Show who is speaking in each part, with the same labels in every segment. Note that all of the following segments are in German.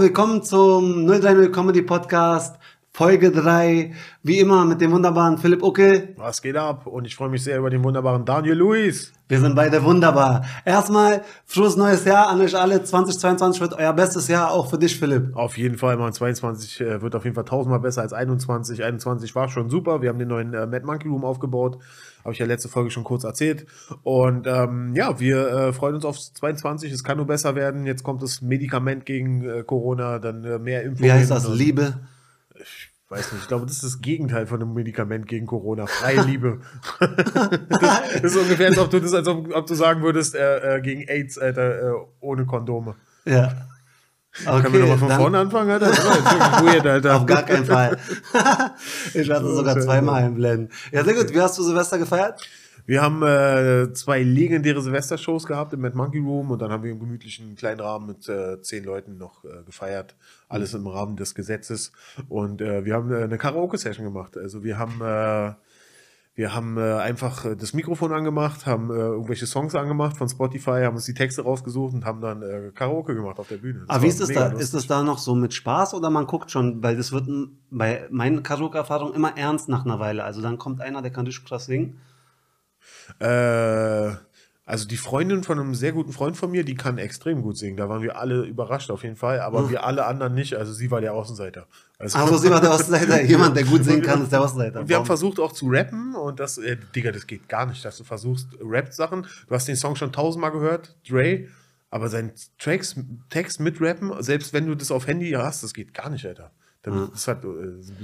Speaker 1: willkommen zum 030 Comedy Podcast, Folge 3. Wie immer mit dem wunderbaren Philipp Uckel.
Speaker 2: Was geht ab? Und ich freue mich sehr über den wunderbaren Daniel Luis.
Speaker 1: Wir sind beide wunderbar. Erstmal frohes neues Jahr an euch alle. 2022 wird euer bestes Jahr, auch für dich, Philipp.
Speaker 2: Auf jeden Fall, man. 22 äh, wird auf jeden Fall tausendmal besser als 21. 21 war schon super. Wir haben den neuen äh, Mad Monkey Room aufgebaut. Habe ich ja letzte Folge schon kurz erzählt. Und ähm, ja, wir äh, freuen uns auf 22. Es kann nur besser werden. Jetzt kommt das Medikament gegen äh, Corona, dann äh, mehr Impfungen.
Speaker 1: Wie heißt das? Liebe?
Speaker 2: Ich weiß nicht. Ich glaube, das ist das Gegenteil von einem Medikament gegen Corona. Freie Liebe. das, ist ungefähr, als ob du, das, als ob, ob du sagen würdest, äh, äh, gegen AIDS, Alter, äh, ohne Kondome.
Speaker 1: Ja.
Speaker 2: Okay, Können wir nochmal von
Speaker 1: dann-
Speaker 2: vorne anfangen, Alter? Weird, Alter.
Speaker 1: Auf gar keinen Fall. ich werde es sogar zweimal einblenden. Ja, sehr gut. Wie hast du Silvester gefeiert?
Speaker 2: Wir haben äh, zwei legendäre Silvestershows gehabt im Mad Monkey Room und dann haben wir im gemütlichen kleinen Rahmen mit äh, zehn Leuten noch äh, gefeiert. Alles im Rahmen des Gesetzes. Und äh, wir haben äh, eine Karaoke-Session gemacht. Also wir haben, äh, wir haben äh, einfach äh, das Mikrofon angemacht, haben äh, irgendwelche Songs angemacht von Spotify, haben uns die Texte rausgesucht und haben dann äh, Karaoke gemacht auf der Bühne. Das
Speaker 1: Aber wie ist es da?
Speaker 2: lustig.
Speaker 1: Ist es da noch so mit Spaß oder man guckt schon, weil das wird bei meinen Karaoke-Erfahrungen immer ernst nach einer Weile. Also dann kommt einer, der kann richtig krass singen.
Speaker 2: Äh, also die Freundin von einem sehr guten Freund von mir, die kann extrem gut singen. Da waren wir alle überrascht auf jeden Fall, aber wir alle anderen nicht. Also sie war der Außenseiter. Also,
Speaker 1: Also sie war der Außenseiter. Jemand, der gut singen kann, ist der Außenseiter.
Speaker 2: und wir haben versucht auch zu rappen und das, äh, Digga, das geht gar nicht, dass du versuchst Rap-Sachen. Du hast den Song schon tausendmal gehört, Dre, aber sein Tracks, Text mit Rappen, selbst wenn du das auf Handy hast, das geht gar nicht, Alter. Dann, das hat, äh,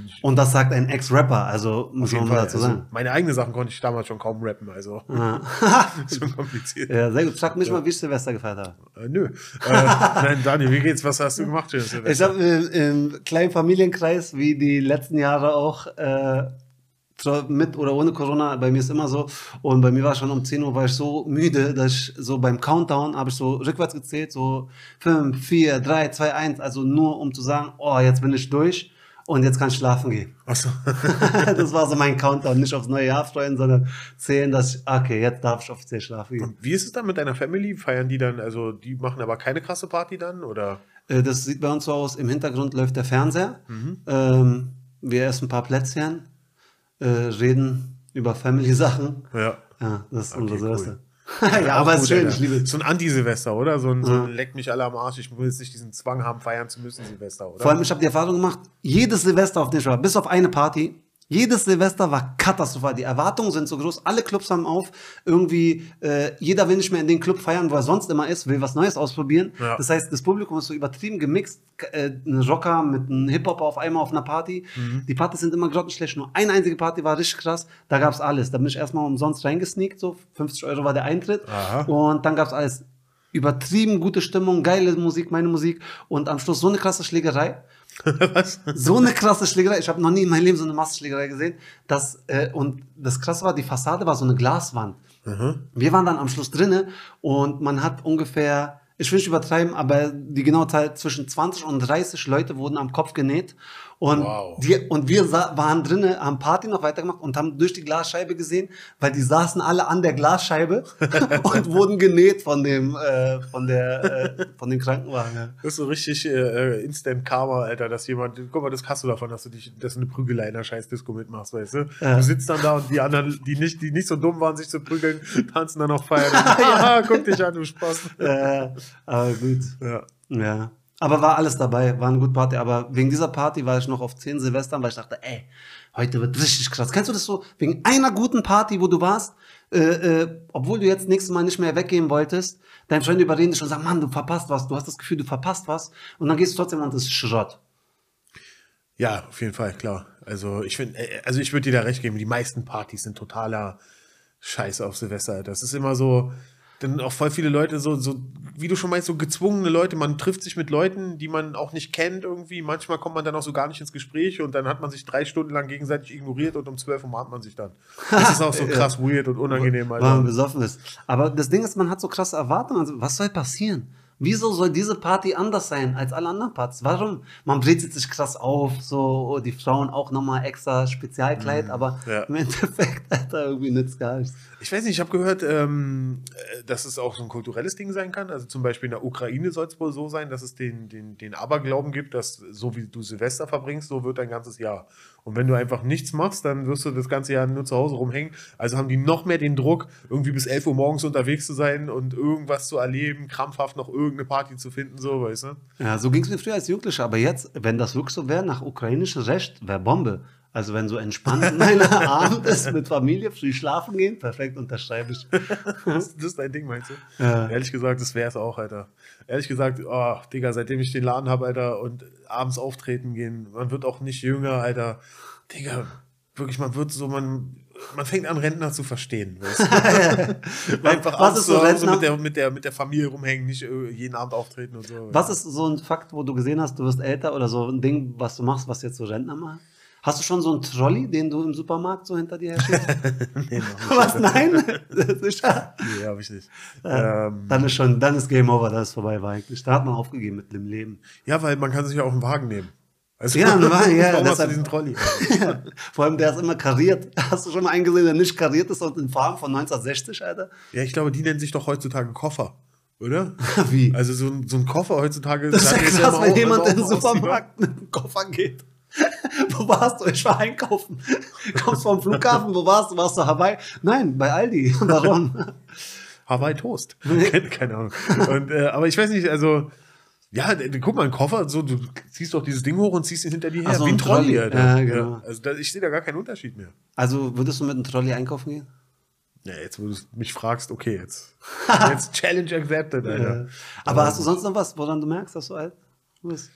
Speaker 2: ich
Speaker 1: Und das sagt ein Ex-Rapper, also muss man dazu
Speaker 2: Also,
Speaker 1: sagen.
Speaker 2: meine eigenen Sachen konnte ich damals schon kaum rappen, also
Speaker 1: Ja.
Speaker 2: schon kompliziert.
Speaker 1: ja, sehr gut. Frag mich mal, wie ich Silvester gefeiert habe.
Speaker 2: Äh, nö. Äh, nein, Daniel, wie geht's? Was hast du gemacht?
Speaker 1: Ich
Speaker 2: Silvester?
Speaker 1: habe im, im kleinen Familienkreis, wie die letzten Jahre auch, äh, mit oder ohne Corona, bei mir ist immer so. Und bei mir war schon um 10 Uhr war ich so müde, dass ich so beim Countdown habe ich so rückwärts gezählt, so 5, 4, 3, 2, 1, also nur um zu sagen, oh, jetzt bin ich durch und jetzt kann ich schlafen gehen.
Speaker 2: Achso.
Speaker 1: das war so mein Countdown, nicht aufs neue Jahr freuen, sondern zählen, dass ich, okay, jetzt darf ich offiziell schlafen gehen.
Speaker 2: Wie ist es dann mit deiner Family? Feiern die dann, also die machen aber keine krasse Party dann? Oder?
Speaker 1: Äh, Das sieht bei uns so aus, im Hintergrund läuft der Fernseher.
Speaker 2: Mhm.
Speaker 1: Ähm, wir essen ein paar Plätzchen, äh, reden über Family-Sachen.
Speaker 2: Ja.
Speaker 1: Ja, das ist
Speaker 2: Okay,
Speaker 1: unser
Speaker 2: cool.
Speaker 1: Silvester. ja, aber es ist schön,
Speaker 2: Alter.
Speaker 1: ich liebe es.
Speaker 2: So ein Anti-Silvester, oder? So ein, so ein leckt mich alle am Arsch. Ich will jetzt nicht diesen Zwang haben, feiern zu müssen, Silvester, oder?
Speaker 1: Vor allem, ich habe die Erfahrung gemacht, jedes Silvester, auf dem ich war, bis auf eine Party, jedes Silvester war katastrophal. Die Erwartungen sind so groß, alle Clubs haben auf. Irgendwie, äh, jeder will nicht mehr in den Club feiern, wo er sonst immer ist, will was Neues ausprobieren.
Speaker 2: Ja.
Speaker 1: Das heißt, das Publikum ist so übertrieben gemixt. Äh, ein Rocker mit einem Hip-Hop auf einmal auf einer Party.
Speaker 2: Mhm.
Speaker 1: Die Partys sind immer grottenschlecht. Nur eine einzige Party war richtig krass. Da gab's alles. Da bin ich erstmal umsonst reingesneakt. So 50 Euro war der Eintritt.
Speaker 2: Aha.
Speaker 1: Und dann gab's alles. Übertrieben gute Stimmung, geile Musik, meine Musik. Und am Schluss so eine krasse Schlägerei.
Speaker 2: Was?
Speaker 1: So eine krasse Schlägerei. Ich habe noch nie in meinem Leben so eine Massenschlägerei gesehen. Das, äh, und das Krasse war, die Fassade war so eine Glaswand. Wir waren dann am Schluss drinne und man hat ungefähr, ich will nicht übertreiben, aber die genaue Zahl zwischen 20 und 30 Leute wurden am Kopf genäht. Und,
Speaker 2: Wow.
Speaker 1: die, und wir waren drinnen, haben Party noch weitergemacht und haben durch die Glasscheibe gesehen, weil die saßen alle an der Glasscheibe und wurden genäht von dem, äh, von der, äh, von dem Krankenwagen. ja.
Speaker 2: Das ist so richtig äh, Instant Karma, Alter, dass jemand, guck mal, das hast du davon, dass du dich, dass du eine Prügelei in der scheiß Disco mitmachst, weißt du?
Speaker 1: Ja.
Speaker 2: Du sitzt dann da und die anderen, die nicht, die nicht so dumm waren, sich zu prügeln, tanzen dann auch feiern. Haha, guck dich an, du Spaß.
Speaker 1: Äh, aber gut.
Speaker 2: Ja.
Speaker 1: Ja. Aber war alles dabei, war eine gute Party. Aber wegen dieser Party war ich noch auf 10 Silvestern, weil ich dachte, ey, heute wird richtig krass. Kennst du das so? Wegen einer guten Party, wo du warst, äh, äh, obwohl du jetzt nächstes Mal nicht mehr weggehen wolltest, dein Freund überreden dich und sagen, Mann, du verpasst was. Du hast das Gefühl, du verpasst was. Und dann gehst du trotzdem und das ist Schrott.
Speaker 2: Ja, auf jeden Fall, klar. Also ich finde, äh, also ich würde dir da recht geben, die meisten Partys sind totaler Scheiß auf Silvester. Das ist immer so, dann auch voll viele Leute, so, so, wie du schon meinst, so gezwungene Leute, man trifft sich mit Leuten, die man auch nicht kennt irgendwie. Manchmal kommt man dann auch so gar nicht ins Gespräch und dann hat man sich drei Stunden lang gegenseitig ignoriert und um zwölf umarmt man sich dann. Das ist auch so krass weird und unangenehm,
Speaker 1: weil man
Speaker 2: Alter.
Speaker 1: besoffen ist. Aber das Ding ist, man hat so krasse Erwartungen. Also, was soll passieren? Wieso soll diese Party anders sein als alle anderen Partys? Warum? Man brezelt sich krass auf, so die Frauen auch nochmal extra Spezialkleid, aber
Speaker 2: ja.
Speaker 1: im Endeffekt, Alter, irgendwie nützt gar nichts.
Speaker 2: Ich weiß nicht, ich habe gehört, ähm, äh, dass es auch so ein kulturelles Ding sein kann. Also zum Beispiel in der Ukraine soll es wohl so sein, dass es den, den, den Aberglauben gibt, dass so wie du Silvester verbringst, so wird dein ganzes Jahr. Und wenn du einfach nichts machst, dann wirst du das ganze Jahr nur zu Hause rumhängen. Also haben die noch mehr den Druck, irgendwie bis 11 Uhr morgens unterwegs zu sein und irgendwas zu erleben, krampfhaft noch irgendeine Party zu finden, so, weißt du?
Speaker 1: Ja, so ging es mir früher als Jugendlicher, aber jetzt, wenn das wirklich so wäre, nach ukrainischem Recht, wäre Bombe. Also wenn so entspannt mein Abend ist mit Familie, früh schlafen gehen, perfekt, unterschreibe ich.
Speaker 2: Das, das ist dein Ding, meinst du?
Speaker 1: Ja.
Speaker 2: Ehrlich gesagt, das wäre es auch, Alter. Ehrlich gesagt, oh, Digga, seitdem ich den Laden habe, Alter, und abends auftreten gehen, man wird auch nicht jünger, Alter. Digga, wirklich, man wird so, man, man fängt an, Rentner zu verstehen. Weißt du? Einfach
Speaker 1: Was ist so Rentner?
Speaker 2: mit der, mit, der, mit der Familie rumhängen, nicht äh, jeden Abend auftreten und so.
Speaker 1: Was ist so ein Fakt, wo du gesehen hast, du wirst älter oder so ein Ding, was du machst, was jetzt so Rentner machen? Hast du schon so einen Trolley, den du im Supermarkt so hinter dir her schiebst?
Speaker 2: nee,
Speaker 1: was? Nein? Sicher?
Speaker 2: Nee, hab ich nicht.
Speaker 1: Ja,
Speaker 2: Ähm,
Speaker 1: dann ist schon, dann ist Game Over, dann ist vorbei war eigentlich. Da hat man aufgegeben mit dem Leben.
Speaker 2: ja, weil man kann sich ja auch einen Wagen nehmen. Also,
Speaker 1: Ja, einen Wagen, ja,
Speaker 2: Warum hast du
Speaker 1: deshalb-
Speaker 2: diesen Trolley?
Speaker 1: Vor allem, der ist immer kariert. Hast du schon mal einen gesehen, der nicht kariert ist und in Farben von 1960, Alter?
Speaker 2: Ja, ich glaube, die nennen sich doch heutzutage Koffer, oder?
Speaker 1: Wie?
Speaker 2: Also so ein, so ein Koffer heutzutage.
Speaker 1: Das ist ja krass, wenn jemand in den. Supermarkt mit einem Koffer geht. Wo warst du? Ich war einkaufen. Kommst vom Flughafen, wo warst du? Warst du Hawaii? Nein, bei Aldi. Warum?
Speaker 2: Hawaii Toast. keine, keine Ahnung. Und, äh, aber ich weiß nicht, also. Ja, guck mal, ein Koffer, so, du ziehst doch dieses Ding hoch und ziehst ihn hinter dir her.
Speaker 1: So,
Speaker 2: wie ein Trolley,
Speaker 1: Trolley. Ja, genau.
Speaker 2: Also da, ich sehe da gar keinen Unterschied mehr.
Speaker 1: Also würdest du mit einem Trolley einkaufen gehen?
Speaker 2: Ja, jetzt, wo du mich fragst, okay, jetzt. jetzt Challenge accepted, Alter.
Speaker 1: Äh, Aber hast du sonst noch was, woran du merkst, dass du alt bist?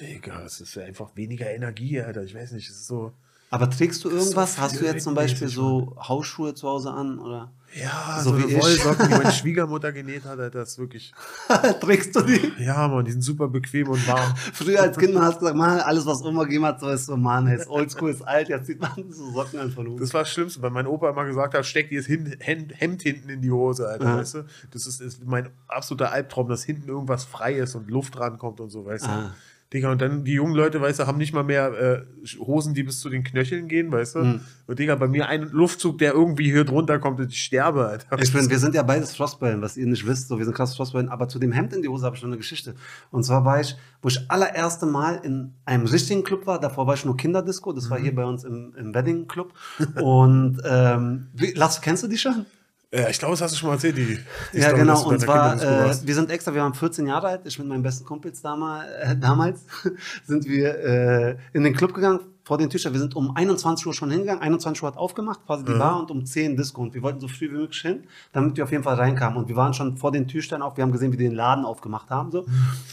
Speaker 2: Digga, es ist einfach weniger Energie, Alter. Ich weiß nicht, es ist so.
Speaker 1: Aber trägst du irgendwas?
Speaker 2: so
Speaker 1: hast du jetzt zum Beispiel so Hausschuhe zu Hause an? Oder
Speaker 2: Ja,
Speaker 1: So
Speaker 2: so,
Speaker 1: wie.
Speaker 2: Wollsocken, die meine Schwiegermutter genäht hat, Alter, das ist wirklich.
Speaker 1: trägst du die?
Speaker 2: Ja, Mann, die sind super bequem und warm.
Speaker 1: Früher als Kind hast du gesagt, man, alles was Oma gegeben hat, so ist so, man, ist oldschool, ist alt, jetzt sieht man so Socken an von oben.
Speaker 2: Das war das Schlimmste, weil mein Opa immer gesagt hat, steck dir das Hemd hinten in die Hose, Alter,
Speaker 1: Ja.
Speaker 2: weißt du? Das ist, ist mein absoluter Albtraum, dass hinten irgendwas frei ist und Luft rankommt und so, weißt du?
Speaker 1: Ah.
Speaker 2: Digga, und dann die jungen Leute, weißt du, haben nicht mal mehr äh, Hosen, die bis zu den Knöcheln gehen, weißt du?
Speaker 1: Mhm.
Speaker 2: Und Digga, bei mir ein Luftzug, der irgendwie hier drunter kommt und ich sterbe, Alter.
Speaker 1: Ich bin, wir sind ja beides Frostbellen, was ihr nicht wisst, so, wir sind krass Frostbellen, aber zu dem Hemd in die Hose habe ich schon eine Geschichte. Und zwar war ich, wo ich allererste Mal in einem richtigen Club war, davor war ich nur Kinderdisco, das
Speaker 2: Mhm.
Speaker 1: war hier bei uns im, im Wedding Club. Und ähm, wie, Lass, kennst du die schon?
Speaker 2: Ja, ich glaube, das hast du schon mal erzählt, die, die
Speaker 1: Ja,
Speaker 2: Story,
Speaker 1: genau. Und zwar, äh, wir sind extra, wir waren 14 Jahre alt, ich mit meinen besten Kumpels damals, äh, damals sind wir äh, in den Club gegangen, vor den Tisch. Wir sind um 21 Uhr schon hingegangen, 21 Uhr hat aufgemacht, quasi die Bar, und um 10 Disco. Und wir wollten so früh wie möglich hin, damit wir auf jeden Fall reinkamen. Und wir waren schon vor den Türstern auf, wir haben gesehen, wie die den Laden aufgemacht haben. So.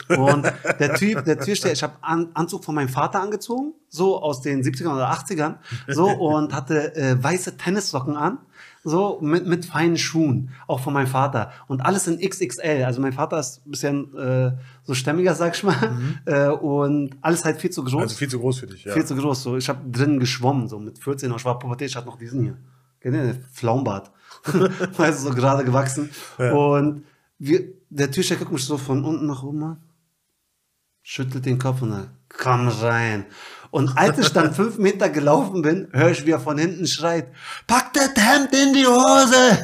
Speaker 1: Und der Typ, der Türsteher, ich habe An Anzug von meinem Vater angezogen, so aus den 70ern oder 80ern, so, und hatte äh, weiße Tennissocken an. So, mit, mit feinen Schuhen, auch von meinem Vater. Und alles in XXL. Also mein Vater ist ein bisschen äh, so stämmiger, sag ich mal. Äh, und alles halt viel zu groß.
Speaker 2: Also viel zu groß für dich, ja.
Speaker 1: Viel zu groß. So, ich habe drinnen geschwommen, so mit 14. Und ich war Pubertät, ich hatte noch diesen hier. Kennt ihr? Flaumbart. du, so gerade gewachsen. Und wir, der Türsteher guckt mich so von unten nach oben an, schüttelt den Kopf und dann, komm rein. Und als ich dann fünf Meter gelaufen bin, höre ich, wie er von hinten schreit, pack das Hemd in die Hose.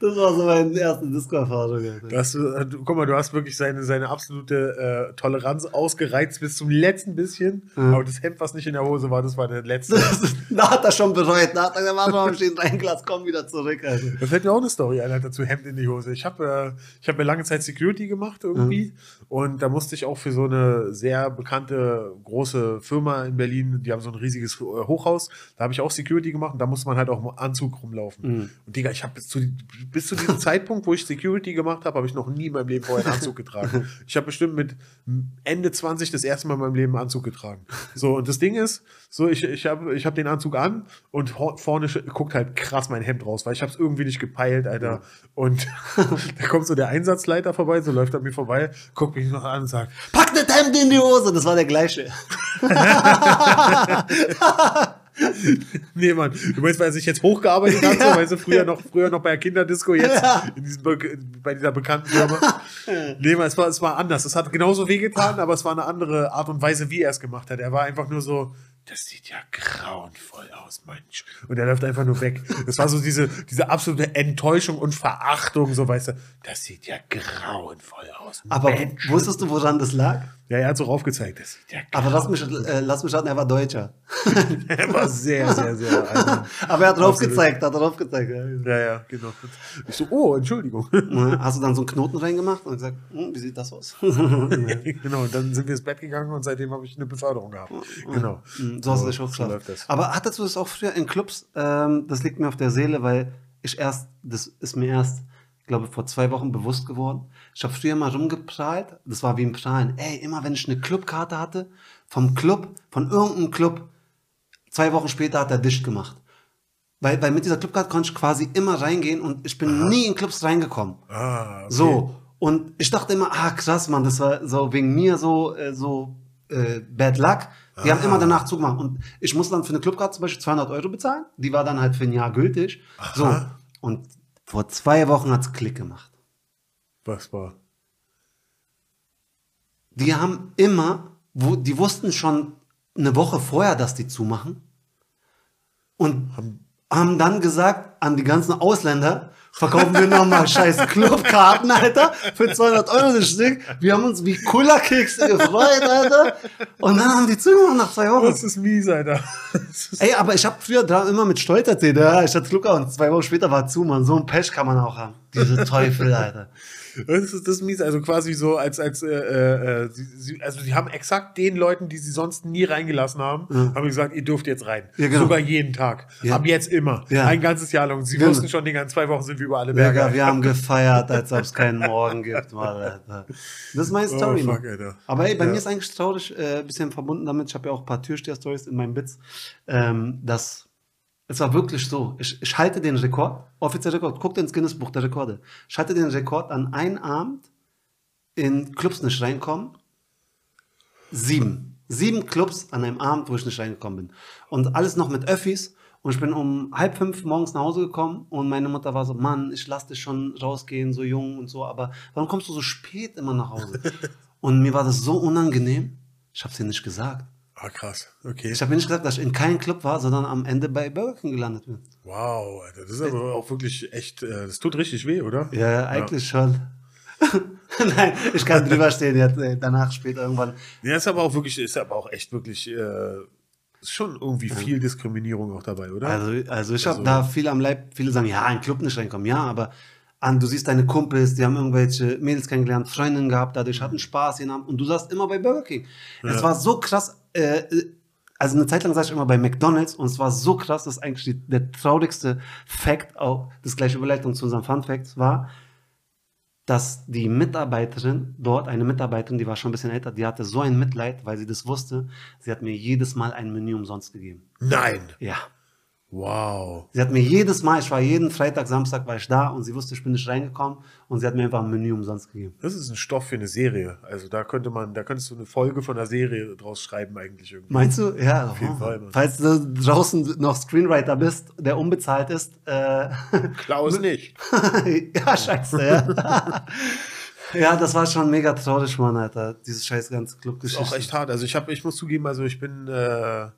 Speaker 1: das war so meine erste Disco-Erfahrung.
Speaker 2: Äh, guck mal, du hast wirklich seine, seine absolute äh, Toleranz ausgereizt bis zum letzten bisschen. Aber das Hemd, was nicht in der Hose war, das war der letzte.
Speaker 1: da hat er schon bereut. Da hat er gesagt, warte mal, steht ein Glas, komm wieder zurück. Alter.
Speaker 2: Da fällt mir auch eine Story ein, Alter, zu Hemd in die Hose. Ich habe äh, ich hab mir lange Zeit Security gemacht irgendwie. Und da musste ich auch für so eine sehr bekannte große Firma in Berlin, die haben so ein riesiges äh, Hochhaus, da habe ich auch Security gemacht und da musste man halt auch im Anzug rumlaufen. Und Digga, ich habe bis zu, bis zu diesem Zeitpunkt, wo ich Security gemacht habe, habe ich noch nie in meinem Leben vorher einen Anzug getragen. Ich habe bestimmt mit Ende 20 das erste Mal in meinem Leben einen Anzug getragen. So, und das Ding ist, so ich, ich habe ich hab den Anzug an und vorne guckt halt krass mein Hemd raus, weil ich habe es irgendwie nicht gepeilt, Alter. Und da kommt so der Einsatzleiter vorbei, so läuft er mir vorbei, guckt mich noch an und sagt,
Speaker 1: Pack das Hemd in die Hose. Das war der gleiche.
Speaker 2: nee, Mann. Du meinst, weil er sich jetzt hochgearbeitet hat, so, weißt du, früher noch, früher noch bei der Kinderdisco, jetzt in diesem, Be- bei dieser bekannten Firma. Nee, Mann, es war, es war anders. Es hat genauso wehgetan, aber es war eine andere Art und Weise, wie er es gemacht hat. Er war einfach nur so, das sieht ja grauenvoll aus, Mensch. Und er läuft einfach nur weg. Das war so diese, diese absolute Enttäuschung und Verachtung, so, weißt du, das sieht ja grauenvoll aus.
Speaker 1: Aber
Speaker 2: Mensch.
Speaker 1: wusstest du, woran das lag?
Speaker 2: Ja, er hat so raufgezeigt, das ja
Speaker 1: Aber lass mich, äh, lass mich raten, er war Deutscher.
Speaker 2: Er war sehr, sehr, sehr. Also,
Speaker 1: Aber er hat drauf gezeigt, hat drauf gezeigt. Ja.
Speaker 2: ja, genau. Ich so, oh, Entschuldigung.
Speaker 1: Hast du dann so einen Knoten reingemacht und gesagt, hm, wie sieht das aus?
Speaker 2: genau, dann sind wir ins Bett gegangen und seitdem habe ich eine Beförderung gehabt. Genau.
Speaker 1: Hm, so hast du dich
Speaker 2: so
Speaker 1: hochgeschlafen.
Speaker 2: das.
Speaker 1: Aber hattest du das auch früher in Clubs? Ähm, das liegt mir auf der Seele, weil ich erst, das ist mir erst, glaube vor zwei Wochen bewusst geworden. Ich habe früher mal rumgeprahlt, das war wie ein Prahlen. Ey, immer wenn ich eine Clubkarte hatte, vom Club, von irgendeinem Club, zwei Wochen später hat er dicht gemacht. Weil, weil mit dieser Clubkarte konnte ich quasi immer reingehen und ich bin nie in Clubs reingekommen.
Speaker 2: Ah, okay.
Speaker 1: So. Und ich dachte immer, ah, krass, Mann, das war so wegen mir so, äh, so äh, Bad Luck. Die haben immer danach zugemacht. Und ich musste dann für eine Clubkarte zum Beispiel 200 Euro bezahlen. Die war dann halt für ein Jahr gültig. So. Und vor zwei Wochen hat's Klick gemacht.
Speaker 2: Was war?
Speaker 1: Die haben immer, wo, die wussten schon eine Woche vorher, dass die zumachen. Und haben dann gesagt an die ganzen Ausländer, verkaufen wir nochmal scheiß Clubkarten, Alter, für 200 Euro das Stück. Wir haben uns wie Kullerkekse gefreut, Alter. Und dann haben die zugemacht nach zwei Wochen.
Speaker 2: Das ist mies, Alter. Ist
Speaker 1: Ey, aber ich habe früher da immer mit Stolz erzählt, ja, ich hatte Clubkarte und zwei Wochen später war zu, man. So ein Pech kann man auch haben. Diese Teufel, Alter.
Speaker 2: Das ist, das ist mies, also quasi so, als, als, äh, äh, sie, sie, also die haben exakt den Leuten, die sie sonst nie reingelassen haben, haben gesagt, ihr dürft jetzt rein.
Speaker 1: Ja, genau.
Speaker 2: Sogar jeden Tag.
Speaker 1: Ja.
Speaker 2: Ab jetzt immer.
Speaker 1: Ja.
Speaker 2: Ein ganzes Jahr lang. Sie wussten schon, die ganzen zwei Wochen sind wir über alle Berge.
Speaker 1: Wir haben gefeiert, als ob es keinen Morgen gibt, Mann. Das ist meine Story,
Speaker 2: Oh, fuck.
Speaker 1: Aber ey, bei
Speaker 2: Ja.
Speaker 1: mir ist eigentlich traurig, äh, ein bisschen verbunden damit, ich habe ja auch ein paar Türsteher-Stories in meinen Bits, ähm, dass es war wirklich so, ich, ich halte den Rekord, offizieller Rekord, guckt ins Guinness-Buch der Rekorde, ich halte den Rekord an einem Abend in Clubs nicht reinkommen, sieben. Sieben Clubs an einem Abend, wo ich nicht reingekommen bin. Und alles noch mit Öffis. Und ich bin um halb fünf morgens nach Hause gekommen und meine Mutter war so, Mann, ich lass dich schon rausgehen, so jung und so, aber warum kommst du so spät immer nach Hause? und mir war das so unangenehm, ich habe es ihr nicht gesagt.
Speaker 2: Ah, krass. Okay.
Speaker 1: Ich habe nicht gesagt, dass ich in keinem Club war, sondern am Ende bei Burger King gelandet bin.
Speaker 2: Wow, Alter. Das ist aber auch wirklich echt, äh, das tut richtig weh, oder?
Speaker 1: Ja, eigentlich schon. Nein, ich kann drüber stehen jetzt, äh, danach später irgendwann.
Speaker 2: Ja, ist aber auch wirklich, ist aber auch echt wirklich, äh, schon irgendwie viel Diskriminierung auch dabei, oder?
Speaker 1: Also, also ich habe
Speaker 2: Also-
Speaker 1: da viel am Leib, viele sagen, ja, ein Club nicht reinkommen, ja, aber an, du siehst deine Kumpels, die haben irgendwelche Mädels kennengelernt, Freundinnen gehabt, dadurch hatten Spaß jeden Abend und du saßt immer bei Burger King. Es war so krass, äh, also eine Zeit lang saß ich immer bei McDonalds und es war so krass, das ist eigentlich der traurigste Fact, auch das gleiche Überleitung zu unserem Fun Fact war, dass die Mitarbeiterin dort, eine Mitarbeiterin, die war schon ein bisschen älter, die hatte so ein Mitleid, weil sie das wusste, sie hat mir jedes Mal ein Menü umsonst gegeben.
Speaker 2: Nein.
Speaker 1: Ja.
Speaker 2: Wow.
Speaker 1: Sie hat mir jedes Mal, ich war jeden Freitag, Samstag war ich da und sie wusste, ich bin nicht reingekommen und sie hat mir einfach ein Menü umsonst gegeben.
Speaker 2: Das ist ein Stoff für eine Serie. Also da könnte man, da könntest du eine Folge von einer Serie draus schreiben eigentlich irgendwie.
Speaker 1: Meinst du? Ja, auf
Speaker 2: jeden Fall, Mann.
Speaker 1: Falls du draußen noch Screenwriter bist, der unbezahlt ist, äh,
Speaker 2: Klaus nicht.
Speaker 1: ja, scheiße, ja. ja, das war schon mega traurig, Mann, Alter. Dieses scheiß ganze
Speaker 2: Ist
Speaker 1: Clubgeschichte.
Speaker 2: auch echt hart. Also ich habe, ich muss zugeben, also ich bin, äh,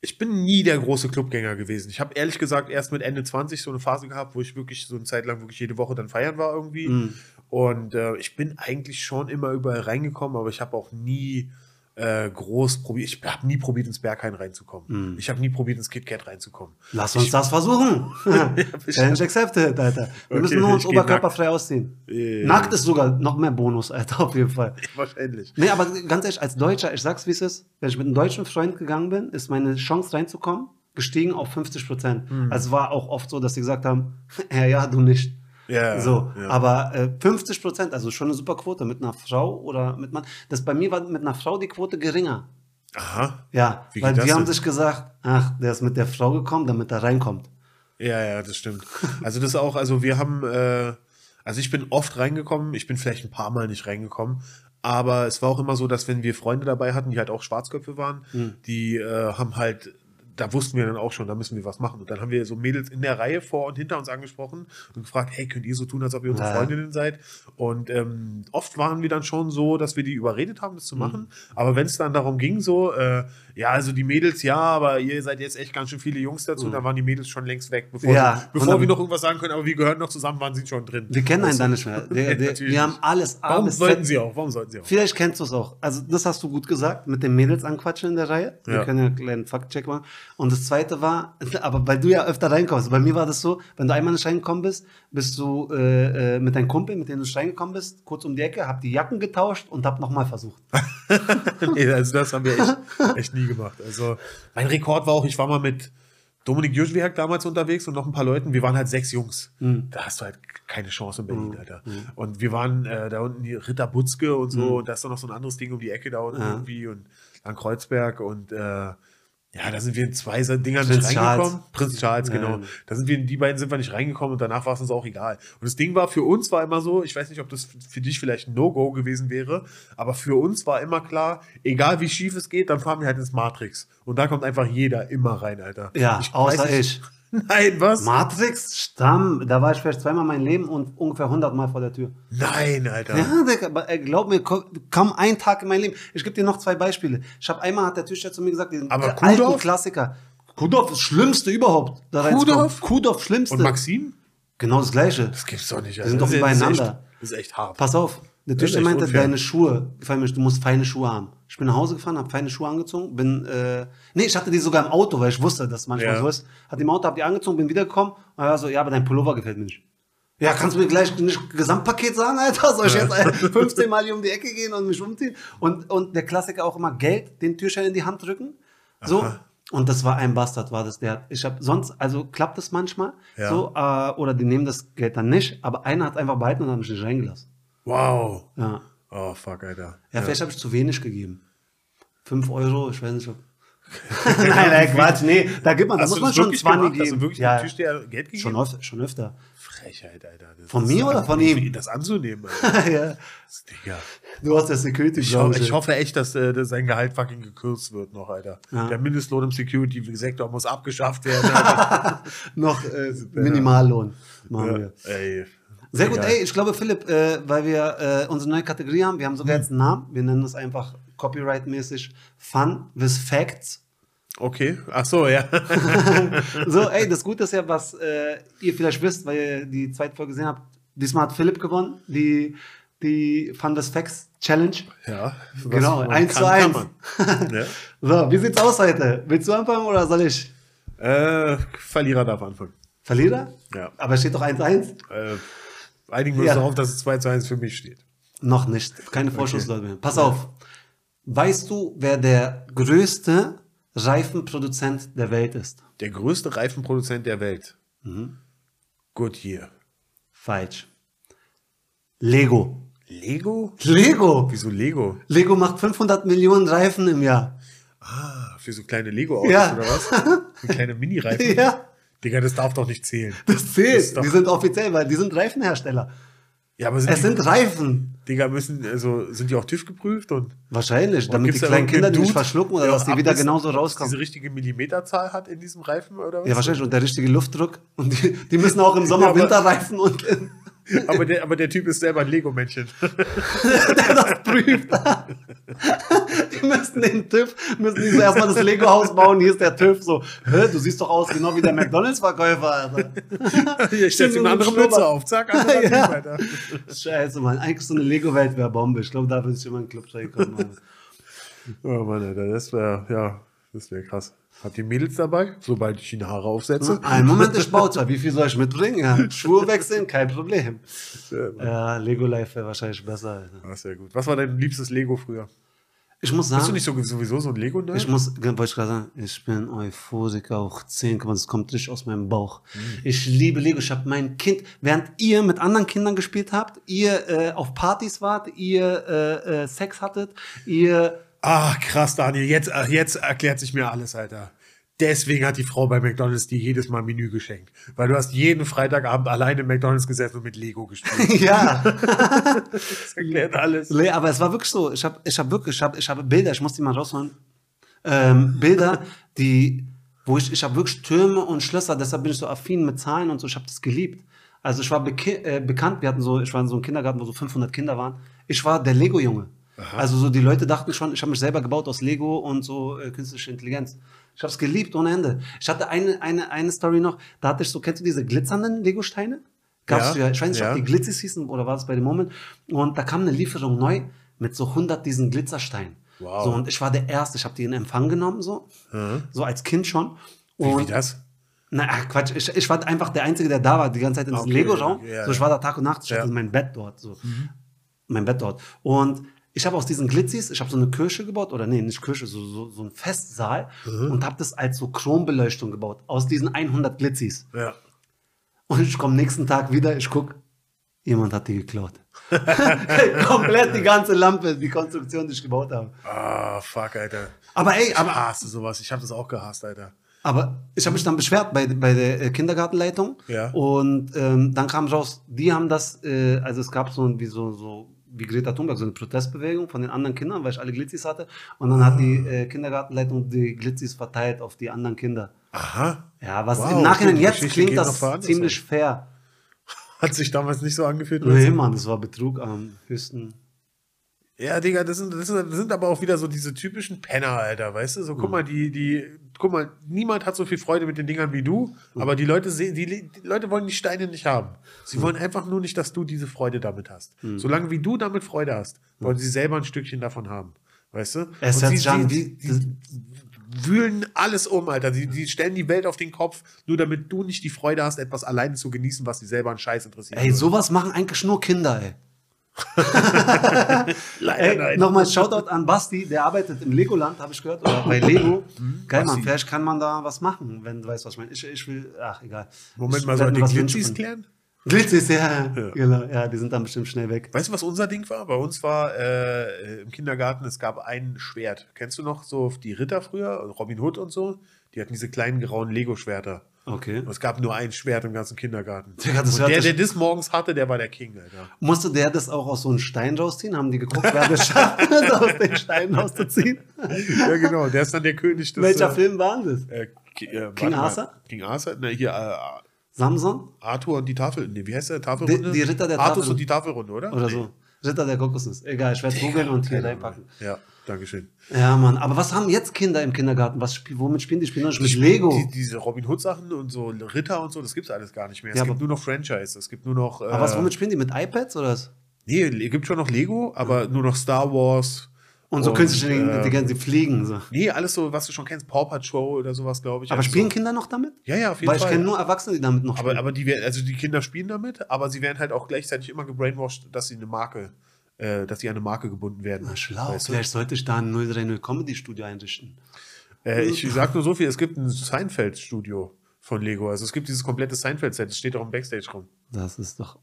Speaker 2: ich bin nie der große Clubgänger gewesen. Ich habe ehrlich gesagt erst mit Ende 20 so eine Phase gehabt, wo ich wirklich so eine Zeit lang wirklich jede Woche dann feiern war irgendwie.
Speaker 1: Mhm.
Speaker 2: Und äh, ich bin eigentlich schon immer überall reingekommen, aber ich habe auch nie äh, groß probiert. Ich habe nie probiert, ins Berghain reinzukommen. Ich habe nie probiert, ins KitKat reinzukommen.
Speaker 1: Lass uns das versuchen. Challenge accepted, Alter. Wir
Speaker 2: Okay,
Speaker 1: müssen nur uns
Speaker 2: ich
Speaker 1: oberkörperfrei ausziehen.
Speaker 2: Ja.
Speaker 1: Nackt ist sogar noch mehr Bonus, Alter, auf jeden Fall.
Speaker 2: Wahrscheinlich.
Speaker 1: Nee, aber ganz ehrlich, als Deutscher, ich sag's wie es ist, wenn ich mit einem deutschen Freund gegangen bin, ist meine Chance reinzukommen gestiegen auf 50 Prozent.
Speaker 2: Hm.
Speaker 1: Also war auch oft so, dass sie gesagt haben, ja, ja, du nicht.
Speaker 2: Ja,
Speaker 1: so,
Speaker 2: ja.
Speaker 1: aber äh, 50 Prozent, also schon eine super Quote mit einer Frau oder mit Mann. Das bei mir war mit einer Frau die Quote geringer.
Speaker 2: Aha.
Speaker 1: Ja,
Speaker 2: Wie
Speaker 1: weil die
Speaker 2: das
Speaker 1: haben
Speaker 2: denn?
Speaker 1: sich gesagt, ach, der ist mit der Frau gekommen, damit er reinkommt.
Speaker 2: Ja, ja, das stimmt. Also das auch, also wir haben, äh, also ich bin oft reingekommen, ich bin vielleicht ein paar Mal nicht reingekommen, aber es war auch immer so, dass wenn wir Freunde dabei hatten, die halt auch Schwarzköpfe waren,
Speaker 1: Hm.
Speaker 2: die äh, haben halt da wussten wir dann auch schon, da müssen wir was machen. Und dann haben wir so Mädels in der Reihe vor und hinter uns angesprochen und gefragt, hey, könnt ihr so tun, als ob ihr unsere
Speaker 1: Ja.
Speaker 2: Freundinnen seid? Und ähm, oft waren wir dann schon so, dass wir die überredet haben, das
Speaker 1: Mhm.
Speaker 2: zu machen. Aber wenn es dann darum ging, so, äh, ja, also die Mädels, ja, aber ihr seid jetzt echt ganz schön viele Jungs dazu, dann waren die Mädels schon längst weg, bevor,
Speaker 1: Mhm. Ja,
Speaker 2: sie, bevor wir noch irgendwas sagen können, aber wir gehören noch zusammen, waren sie schon drin.
Speaker 1: Wir kennen einen
Speaker 2: Weißt du?
Speaker 1: da nicht mehr. Der, der,
Speaker 2: Natürlich
Speaker 1: wir haben alles A
Speaker 2: Warum sollten sie auch? Warum sollten sie auch?
Speaker 1: Vielleicht kennst du es auch. Also, das hast du gut gesagt, mit den Mädels anquatschen in der Reihe. Wir
Speaker 2: Ja.
Speaker 1: können ja einen kleinen Faktcheck machen. Und das zweite war, aber weil du ja öfter reinkommst, bei mir war das so, wenn du einmal nicht reingekommen bist, bist du äh, äh, mit deinem Kumpel, mit dem du nicht reingekommen bist, kurz um die Ecke, hab die Jacken getauscht und hab nochmal versucht.
Speaker 2: nee, also das haben wir echt, echt nie gemacht. Also mein Rekord war auch, ich war mal mit Dominik Jüschwiak damals unterwegs und noch ein paar Leuten. Wir waren halt sechs Jungs. Da hast du halt keine Chance in Berlin, Alter. Und wir waren äh, da unten die Ritter Butzke und so. Und da ist dann noch so ein anderes Ding um die Ecke da unten irgendwie und an Kreuzberg und äh, ja, da sind wir in zwei so Dingern
Speaker 1: Prinz
Speaker 2: nicht
Speaker 1: Charles.
Speaker 2: reingekommen. Prinz Charles, genau.
Speaker 1: Ja.
Speaker 2: Da sind wir in die beiden sind wir nicht reingekommen und danach war es uns auch egal. Und das Ding war für uns war immer so, ich weiß nicht, ob das für dich vielleicht ein No-Go gewesen wäre, aber für uns war immer klar, egal wie schief es geht, dann fahren wir halt ins Matrix. Und da kommt einfach jeder immer rein, Alter.
Speaker 1: Ja,
Speaker 2: ich
Speaker 1: außer ich.
Speaker 2: Nein, was?
Speaker 1: Matrix, Stamm, da war ich vielleicht zweimal in meinem Leben und ungefähr 100 Mal vor der Tür.
Speaker 2: Nein, Alter.
Speaker 1: Ja, Digga, aber ey, glaub mir, kaum ein Tag in meinem Leben. Ich gebe dir noch zwei Beispiele. Ich habe einmal, hat der Tischler zu mir gesagt, diesen
Speaker 2: Aber
Speaker 1: alten? Klassiker. Kudorf, das Schlimmste überhaupt. Da.
Speaker 2: Kuhdorf?
Speaker 1: Kudorf, Schlimmste.
Speaker 2: Und Maxim?
Speaker 1: genau das Gleiche.
Speaker 2: Das gibt's doch nicht.
Speaker 1: Die sind doch
Speaker 2: Das ist-
Speaker 1: übereinander.
Speaker 2: Das ist echt, das ist echt hart.
Speaker 1: Pass auf, der
Speaker 2: echt
Speaker 1: meinte,
Speaker 2: unfair.
Speaker 1: deine Schuhe gefallen mir, nicht, du musst feine Schuhe haben. Ich bin nach Hause gefahren, habe feine Schuhe angezogen, bin, äh, nee, ich hatte die sogar im Auto, weil ich wusste, dass manchmal
Speaker 2: Ja.
Speaker 1: so ist. Die im Auto, hab die angezogen, bin wiedergekommen, und er war so, ja, aber dein Pullover gefällt mir nicht. Ja, kannst du mir gleich ein Gesamtpaket sagen, Alter? Soll ich jetzt äh, 15 Mal hier um die Ecke gehen und mich umziehen? Und, und der Klassiker auch immer Geld, den Türsteher in die Hand drücken. So.
Speaker 2: Aha.
Speaker 1: Und das war ein Bastard, war das. Der, hat- ich habe sonst, also klappt das manchmal,
Speaker 2: Ja.
Speaker 1: so, äh, oder die nehmen das Geld dann nicht, aber einer hat einfach behalten und hat mich nicht reingelassen.
Speaker 2: Wow.
Speaker 1: Ja.
Speaker 2: Oh, fuck, Alter.
Speaker 1: Ja, vielleicht habe ich zu wenig gegeben. 5 Euro, ich weiß nicht, ob. nein, nein, Quatsch, nee, da gibt man, da muss man
Speaker 2: das
Speaker 1: schon
Speaker 2: wirklich
Speaker 1: 20
Speaker 2: gemacht?
Speaker 1: geben.
Speaker 2: Hast du wirklich
Speaker 1: ja,
Speaker 2: Türsteher Geld gegeben?
Speaker 1: schon öfter, schon öfter.
Speaker 2: Frechheit, Alter. Das
Speaker 1: Von mir oder von ihm?
Speaker 2: Das anzunehmen, Alter.
Speaker 1: ja.
Speaker 2: Das- Digga.
Speaker 1: Du hast ja Security,
Speaker 2: Ich, ho ich hoffe echt, dass, äh, dass sein Gehalt fucking gekürzt wird noch, Alter.
Speaker 1: Ja.
Speaker 2: Der Mindestlohn im Security-Sektor muss abgeschafft werden.
Speaker 1: Noch äh, Minimallohn machen wir.
Speaker 2: ja, ey.
Speaker 1: Sehr gut,
Speaker 2: Egal.
Speaker 1: ey, ich glaube, Philipp, äh, weil wir äh, unsere neue Kategorie haben, wir haben sogar jetzt einen Namen, wir nennen es einfach copyright-mäßig Fun with Facts.
Speaker 2: Okay, ach so, ja.
Speaker 1: So, ey, das Gute ist ja, was äh, ihr vielleicht wisst, weil ihr die zweite Folge gesehen habt, diesmal hat Philipp gewonnen, die, die Fun with Facts Challenge.
Speaker 2: ja.
Speaker 1: Genau,
Speaker 2: man
Speaker 1: eins
Speaker 2: kann,
Speaker 1: zu
Speaker 2: kann
Speaker 1: eins.
Speaker 2: man. ja.
Speaker 1: So, wie sieht's aus heute? Willst du anfangen oder soll ich?
Speaker 2: äh, Verlierer darf anfangen.
Speaker 1: Verlierer?
Speaker 2: Ja.
Speaker 1: Aber es steht doch 1-1.
Speaker 2: Äh, einigen wir uns
Speaker 1: Ja.
Speaker 2: darauf, dass es 2 zu 1 für mich steht.
Speaker 1: Noch nicht. Keine Vorschussleute mehr. Pass auf. Weißt du, wer der größte Reifenproduzent der Welt ist?
Speaker 2: Der größte Reifenproduzent der Welt.
Speaker 1: Mhm.
Speaker 2: Goodyear.
Speaker 1: Falsch. Lego.
Speaker 2: Lego?
Speaker 1: Lego.
Speaker 2: Wieso Lego?
Speaker 1: Lego macht 500 Millionen Reifen im Jahr.
Speaker 2: Ah, für so kleine Lego-Autos
Speaker 1: Ja.
Speaker 2: oder was? Für kleine Mini-Reifen?
Speaker 1: Ja,
Speaker 2: Digga, das darf doch nicht zählen.
Speaker 1: das zählt.
Speaker 2: doch-
Speaker 1: die sind offiziell, weil die sind Reifenhersteller.
Speaker 2: Ja, aber sind
Speaker 1: Es
Speaker 2: die,
Speaker 1: sind Reifen.
Speaker 2: Digga, müssen, also, sind die auch TÜV geprüft und
Speaker 1: Wahrscheinlich, damit die kleinen Kinder die nicht verschlucken oder
Speaker 2: der
Speaker 1: dass die wieder genauso rauskommen.
Speaker 2: diese richtige Millimeterzahl hat in diesem Reifen oder was?
Speaker 1: Ja, wahrscheinlich. Und der richtige Luftdruck. Und die, die müssen auch im Sommer
Speaker 2: Ja,
Speaker 1: Winterreifen und
Speaker 2: Aber der, aber der Typ ist selber ein Lego-Männchen.
Speaker 1: der das prüft. die müssen den TÜV, müssen die so erstmal das Lego-Haus bauen. Hier ist der TÜV so. Hä, du siehst doch aus genau wie der McDonalds-Verkäufer, Alter.
Speaker 2: Hier stellst du eine andere. Mütze auf. Zack, anderer
Speaker 1: Ja.
Speaker 2: Typ, Alter.
Speaker 1: Scheiße, Mann. Eigentlich so eine Lego-Welt wäre Bombe. Ich glaube, da würde ich immer in den Club reinkommen. Mann.
Speaker 2: Oh Mann, Alter, das wäre, ja, das wäre krass. Habt ihr Mädels dabei? Sobald ich die Haare aufsetze?
Speaker 1: Einen Moment, ich baue zwar. Wie viel soll ich mitbringen? Ja, Schuhe wechseln, kein Problem.
Speaker 2: Ja,
Speaker 1: Lego Life wäre wahrscheinlich besser. Alter.
Speaker 2: Ah, sehr gut. Was war dein liebstes Lego früher?
Speaker 1: Ich muss
Speaker 2: Bist du
Speaker 1: sagen,
Speaker 2: nicht so, sowieso so ein lego -Nerd?
Speaker 1: ich muss, wollte ich gerade sagen, ich bin Euphoriker hoch 10, guck mal, das kommt richtig aus meinem Bauch.
Speaker 2: Mhm.
Speaker 1: Ich liebe Lego. Ich habe mein Kind, während ihr mit anderen Kindern gespielt habt, ihr äh, auf Partys wart, ihr äh, äh, Sex hattet, ihr
Speaker 2: Ah, krass, Daniel. Jetzt, äh, jetzt erklärt sich mir alles, Alter. Deswegen hat die Frau bei McDonalds dir jedes Mal Menü geschenkt. Weil du hast jeden Freitagabend alleine im McDonalds gesessen und mit Lego gespielt.
Speaker 1: ja.
Speaker 2: Das erklärt alles.
Speaker 1: Nee, aber es war wirklich so. Ich habe ich hab wirklich, ich habe ich hab Bilder, ich muss die mal rausholen. Ähm, Bilder, die, wo ich, ich habe wirklich Türme und Schlösser, deshalb bin ich so affin mit Zahlen und so, ich habe das geliebt. Also ich war beke äh, bekannt, wir hatten so, ich war in so einem Kindergarten, wo so 500 Kinder waren. Ich war der Lego-Junge. Also so die Leute dachten schon, ich habe mich selber gebaut aus Lego und so äh, künstliche Intelligenz. Ich habe es geliebt ohne Ende. Ich hatte eine, eine, eine Story noch, da hatte ich so, kennst du diese glitzernden Lego-Steine? Gab's
Speaker 2: Ja,
Speaker 1: ja, ich weiß nicht,
Speaker 2: ja.
Speaker 1: ob die Glitzis hießen oder war es bei dem Moment. Und da kam eine Lieferung neu mit so 100 diesen Glitzersteinen.
Speaker 2: Wow.
Speaker 1: So, und ich war der Erste, ich habe die in Empfang genommen, so, so als Kind schon.
Speaker 2: Wie,
Speaker 1: Und
Speaker 2: wie das?
Speaker 1: na, ach, Quatsch, ich, ich war einfach der Einzige, der da war, die ganze Zeit in diesem
Speaker 2: Okay,
Speaker 1: Lego-Raum.
Speaker 2: ja,
Speaker 1: so, ich war da Tag und Nacht, ich
Speaker 2: Ja.
Speaker 1: hatte mein Bett dort, so. Mein Bett dort. Und ich habe aus diesen Glitzis, ich habe so eine Kirche gebaut, oder nee, nicht Kirche, so, so, so ein Festsaal und habe das als so Chrombeleuchtung gebaut, aus diesen 100 Glitzis.
Speaker 2: Ja.
Speaker 1: Und ich komme nächsten Tag wieder, ich guck, jemand hat die geklaut. Komplett die ganze Lampe, die Konstruktion, die ich gebaut habe.
Speaker 2: Ah, fuck, Alter.
Speaker 1: Aber ey,
Speaker 2: Ich
Speaker 1: aber,
Speaker 2: hasse sowas. Ich habe das auch gehasst, Alter.
Speaker 1: aber ich habe mich dann beschwert bei, bei der äh, Kindergartenleitung.
Speaker 2: Ja.
Speaker 1: Und ähm, dann kam raus, die haben das, äh, also es gab so ein- wie so, so wie Greta Thunberg, so eine Protestbewegung von den anderen Kindern, weil ich alle Glitzis hatte. Und dann hat die
Speaker 2: Ah.
Speaker 1: äh, Kindergartenleitung die Glitzis verteilt auf die anderen Kinder.
Speaker 2: Aha.
Speaker 1: Ja, was
Speaker 2: Wow,
Speaker 1: im Nachhinein
Speaker 2: die
Speaker 1: jetzt klingt das ziemlich fair.
Speaker 2: Hat sich damals nicht so angefühlt.
Speaker 1: Nee, Mann, das war Betrug am höchsten.
Speaker 2: Ja, Digga, das sind, das, sind, aber auch wieder so diese typischen Penner, Alter, weißt du? So,
Speaker 1: Mhm.
Speaker 2: guck mal, die, die, guck mal, niemand hat so viel Freude mit den Dingern wie du,
Speaker 1: Mhm.
Speaker 2: aber die Leute sehen, die, die Leute wollen die Steine nicht haben. Sie wollen einfach nur nicht, dass du diese Freude damit hast.
Speaker 1: Mhm.
Speaker 2: Solange wie du damit Freude hast, wollen sie selber ein Stückchen davon haben. Weißt du?
Speaker 1: Es
Speaker 2: Und sie,
Speaker 1: an wie-
Speaker 2: sie, wühlen alles um, Alter. Die, die stellen die Welt auf den Kopf, nur damit du nicht die Freude hast, etwas alleine zu genießen, was sie selber an Scheiß interessiert.
Speaker 1: Ey, sowas machen eigentlich nur Kinder, ey.
Speaker 2: Leider
Speaker 1: Ey,
Speaker 2: nein.
Speaker 1: nochmal Shoutout an Basti, der arbeitet im Legoland, habe ich gehört, oder bei Lego. Geil,
Speaker 2: Basti.
Speaker 1: Mann, vielleicht kann man da was machen, wenn du weißt, was ich meine. Ich, ich will, ach, egal.
Speaker 2: Moment
Speaker 1: ich
Speaker 2: mal,
Speaker 1: mir
Speaker 2: die
Speaker 1: von-
Speaker 2: klären?
Speaker 1: Glitzis, ja, genau. Ja, die sind dann bestimmt schnell weg.
Speaker 2: Weißt du, was unser Ding war? Bei uns war äh, im Kindergarten, es gab ein Schwert. Kennst du noch so die Ritter früher, Robin Hood und so? Die hatten diese kleinen grauen Lego-Schwerter.
Speaker 1: Okay.
Speaker 2: Und es gab nur ein Schwert im ganzen Kindergarten.
Speaker 1: Das
Speaker 2: und
Speaker 1: hört
Speaker 2: der, der das morgens hatte, der war der King, Alter.
Speaker 1: Musste der das auch aus so einem Stein rausziehen? Haben die geguckt, wer das schafft, das aus den Steinen rauszuziehen?
Speaker 2: ja, genau. Der ist dann der König des.
Speaker 1: Welcher
Speaker 2: äh,
Speaker 1: Film war das?
Speaker 2: Äh, äh,
Speaker 1: King. Arthur?
Speaker 2: King Arthur? Ne, hier, äh,
Speaker 1: Samson?
Speaker 2: Arthur und die Tafel. Nee, wie heißt der? Tafelrunde?
Speaker 1: Die- die Ritter der
Speaker 2: Arthur
Speaker 1: Tafelrunde.
Speaker 2: und die Tafelrunde, oder?
Speaker 1: Oder so. Ritter der Kokosnuss. Egal, ich werde googeln und hier reinpacken.
Speaker 2: Ja, Dankeschön.
Speaker 1: Ja, Mann. Aber was haben jetzt Kinder im Kindergarten? Was, womit spielen die? Spielen doch nicht mit Lego.
Speaker 2: Die, diese Robin Hood-Sachen und so Ritter und so, das gibt's alles gar nicht mehr. Es
Speaker 1: Ja,
Speaker 2: gibt nur noch Franchise. Es gibt nur noch. Äh,
Speaker 1: Aber was, womit spielen die? Mit iPads oder was?
Speaker 2: Nee, es gibt schon noch Lego, aber nur noch Star Wars.
Speaker 1: Und so künstliche
Speaker 2: äh,
Speaker 1: Intelligenz, die fliegen. So.
Speaker 2: Nee, alles so, was du schon kennst, Paw Patrol oder sowas, glaube ich.
Speaker 1: Aber
Speaker 2: Also
Speaker 1: spielen
Speaker 2: so.
Speaker 1: Kinder noch damit?
Speaker 2: Ja, ja, auf jeden
Speaker 1: Weil ich
Speaker 2: Fall.
Speaker 1: kenne nur Erwachsene, die damit noch
Speaker 2: aber,
Speaker 1: spielen.
Speaker 2: aber die werden, also die Kinder spielen damit, aber sie werden halt auch gleichzeitig immer gebrainwashed, dass sie eine Marke, äh, dass sie an eine Marke gebunden werden.
Speaker 1: Na, schlau.
Speaker 2: Weißt du?
Speaker 1: Vielleicht sollte ich da ein 030 Comedy Studio einrichten.
Speaker 2: Äh, ich sag nur so viel, es gibt ein Seinfeld-Studio von Lego. Also es gibt dieses komplette Seinfeld-Set, das steht auch im Backstage rum.
Speaker 1: Das ist doch.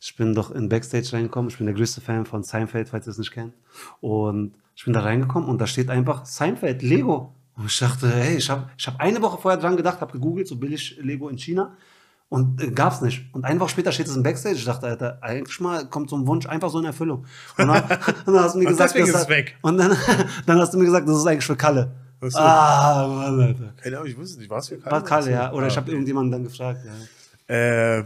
Speaker 1: Ich bin doch in Backstage reingekommen. Ich bin der größte Fan von Seinfeld, falls ihr es nicht kennt. Und ich bin da reingekommen und da steht einfach Seinfeld, Lego. Und ich dachte, hey, ich habe ich hab eine Woche vorher dran gedacht, habe gegoogelt, so billig Lego in China. Und äh, gab's nicht. Und eine Woche später steht es im Backstage. Ich dachte, Alter, eigentlich mal kommt so ein Wunsch einfach so in Erfüllung. Und dann, und dann hast du mir
Speaker 2: Und
Speaker 1: gesagt,
Speaker 2: deswegen
Speaker 1: das. Und dann, dann hast du mir gesagt, das ist eigentlich für Kalle.
Speaker 2: So.
Speaker 1: Ah, Mann, Alter.
Speaker 2: Keine Ahnung, ich wusste nicht, war es für Kalle?
Speaker 1: War Kalle, ja. Oder
Speaker 2: Ah,
Speaker 1: ich habe irgendjemanden dann gefragt. Ja.
Speaker 2: Äh,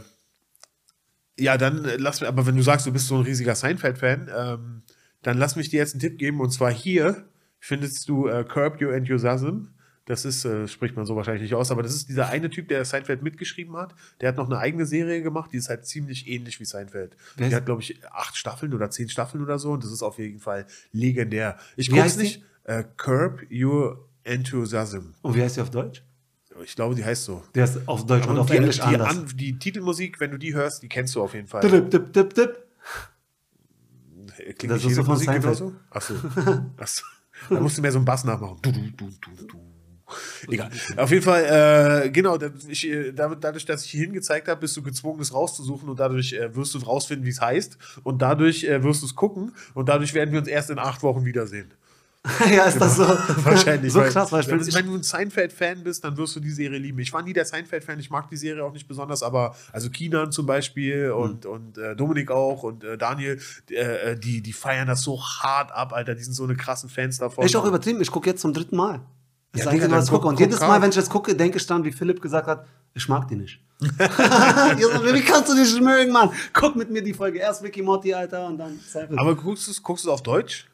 Speaker 2: ja, dann äh, lass mir, aber wenn du sagst, du bist so ein riesiger Seinfeld-Fan, ähm, dann lass mich dir jetzt einen Tipp geben. Und zwar hier findest du äh, Curb Your Enthusiasm. Das ist, äh, spricht man so wahrscheinlich nicht aus, aber das ist dieser eine Typ, der Seinfeld mitgeschrieben hat. Der hat noch eine eigene Serie gemacht, die ist halt ziemlich ähnlich wie Seinfeld.
Speaker 1: Wer
Speaker 2: Die
Speaker 1: ist-
Speaker 2: hat, glaube ich, acht Staffeln oder zehn Staffeln oder so und das ist auf jeden Fall legendär. Ich
Speaker 1: Wie heißt die?
Speaker 2: nicht. Äh, Curb Your Enthusiasm.
Speaker 1: Und wie heißt die auf Deutsch?
Speaker 2: Ich glaube, die heißt so.
Speaker 1: Der ist auf Deutsch und, auf
Speaker 2: die,
Speaker 1: Englisch
Speaker 2: die,
Speaker 1: anders.
Speaker 2: an, die Titelmusik, wenn du die hörst, die kennst du auf jeden Fall.
Speaker 1: Dip, dip, dip, dip.
Speaker 2: Klingt
Speaker 1: Das
Speaker 2: nicht
Speaker 1: ist so von Seinfeld.
Speaker 2: Achso. Achso. Da musst du mehr so einen Bass nachmachen. Du, du, du, du, du. Egal. Auf jeden Fall, äh, genau, ich, äh, damit- dadurch, dass ich hier hingezeigt habe, bist du gezwungen, es rauszusuchen und dadurch äh, wirst du rausfinden, wie es heißt. Und dadurch äh, wirst du es gucken und dadurch werden wir uns erst in acht Wochen wiedersehen.
Speaker 1: ja, ist das so?
Speaker 2: Wahrscheinlich.
Speaker 1: so
Speaker 2: weil-
Speaker 1: krass, weil ich
Speaker 2: wenn, wenn du ein Seinfeld-Fan bist, dann wirst du die Serie lieben. Ich war nie der Seinfeld-Fan, ich mag die Serie auch nicht besonders, aber also Kinan zum Beispiel und, und äh, Dominik auch und äh, Daniel, äh, die, die feiern das so hart ab, Alter. Die sind so eine krassen Fans davon.
Speaker 1: echt auch übertrieben. Ich gucke jetzt zum dritten Mal. Das
Speaker 2: Ja,
Speaker 1: was ich
Speaker 2: dann
Speaker 1: gucke. Und jedes Mal, wenn ich das gucke, denke ich dann, wie Philipp gesagt hat, ich mag die nicht. Wie kannst du dich mögen, Mann? Guck mit mir die Folge. Erst Ricky Morty, Alter, und dann Cypher.
Speaker 2: Aber guckst du guckst du's auf Deutsch?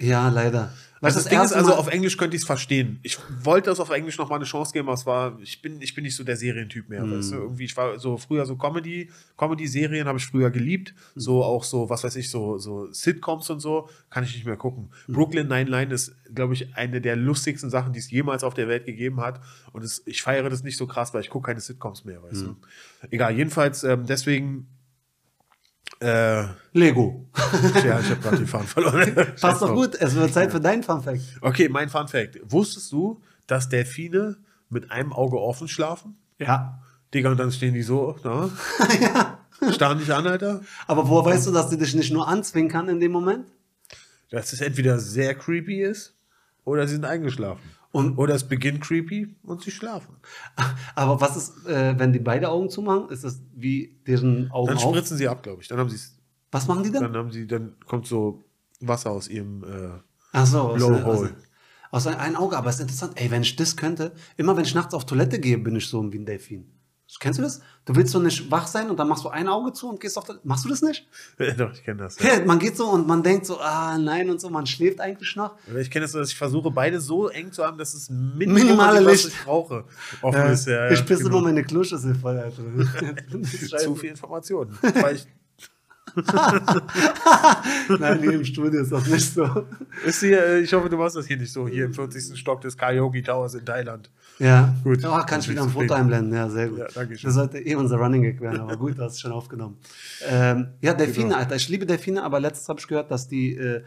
Speaker 1: Ja, leider.
Speaker 2: Also
Speaker 1: Weißt
Speaker 2: das
Speaker 1: du,
Speaker 2: Ding ist, also auf Englisch könnte ich es verstehen. Ich wollte das auf Englisch noch mal eine Chance geben, aber es war, ich bin, ich bin nicht so der Serientyp mehr. Weißt
Speaker 1: Mhm.
Speaker 2: du? Irgendwie, ich war so früher so Comedy, Comedy-Serien habe ich früher geliebt.
Speaker 1: Mhm.
Speaker 2: So auch so, was weiß ich, so, so Sitcoms und so, kann ich nicht mehr gucken.
Speaker 1: Mhm.
Speaker 2: Brooklyn Nine-Nine ist, glaube ich, eine der lustigsten Sachen, die es jemals auf der Welt gegeben hat. Und es, ich feiere das nicht so krass, weil ich gucke keine Sitcoms mehr, weißt
Speaker 1: Mhm.
Speaker 2: du. Egal, jedenfalls, ähm, deswegen, äh,
Speaker 1: Lego.
Speaker 2: ja, ich habe gerade die Faden verloren.
Speaker 1: Passt doch gut. Es wird Zeit für deinen Fun Fact.
Speaker 2: Okay, mein Fun Fact. Wusstest du, dass Delfine mit einem Auge offen schlafen?
Speaker 1: Ja.
Speaker 2: Digga, und dann stehen die so, da. Starren dich an, Alter.
Speaker 1: Aber woher weißt du, dass die dich nicht nur anzwingen kann in dem Moment?
Speaker 2: Dass es entweder sehr creepy ist oder sie sind eingeschlafen.
Speaker 1: Und-
Speaker 2: oder es beginnt creepy und sie schlafen.
Speaker 1: Aber was ist, äh, wenn die beide Augen zumachen? Ist das wie deren Augen
Speaker 2: Dann
Speaker 1: auf?
Speaker 2: spritzen sie ab, glaube ich. Dann haben sie
Speaker 1: Was machen die dann?
Speaker 2: dann haben sie, dann kommt so Wasser aus ihrem äh,
Speaker 1: Ach so, aus,
Speaker 2: Low
Speaker 1: aus,
Speaker 2: Hole.
Speaker 1: aus ein, ein Auge. Aber es ist interessant. Ey, wenn ich das könnte, immer wenn ich nachts auf Toilette gehe, bin ich so wie ein Delfin. Kennst du das? Du willst so nicht wach sein und dann machst du ein Auge zu und gehst auf Toilette. Machst du das nicht?
Speaker 2: Doch, ich kenne das. Ja.
Speaker 1: Man geht so und man denkt so, ah nein und so, man schläft eigentlich noch.
Speaker 2: Ich kenne das, so, dass ich versuche, beide so eng zu haben, dass es Minimum
Speaker 1: Minimale
Speaker 2: ist, was
Speaker 1: Licht.
Speaker 2: ich brauche. Offen
Speaker 1: Ja,
Speaker 2: ist, ja,
Speaker 1: ich pisse
Speaker 2: genau.
Speaker 1: immer meine Kloschüssel voll, Alter. Das.
Speaker 2: Zu viel Informationen. Weil ich,
Speaker 1: Nein, hier im Studio ist das nicht so.
Speaker 2: ist hier, äh, ich hoffe, du machst das hier nicht so, hier im 40. Stock des Karaoke Towers in Thailand.
Speaker 1: Ja,
Speaker 2: Gut.
Speaker 1: Ja, kann ich wieder ein Foto einblenden. Ja, sehr gut.
Speaker 2: Ja, danke schön.
Speaker 1: Das sollte eh unser Running Gag werden, aber gut, du hast es schon aufgenommen. Ähm, ja, Delfine,
Speaker 2: Genau.
Speaker 1: Alter. Ich liebe Delfine, aber letztens habe ich gehört, dass die äh,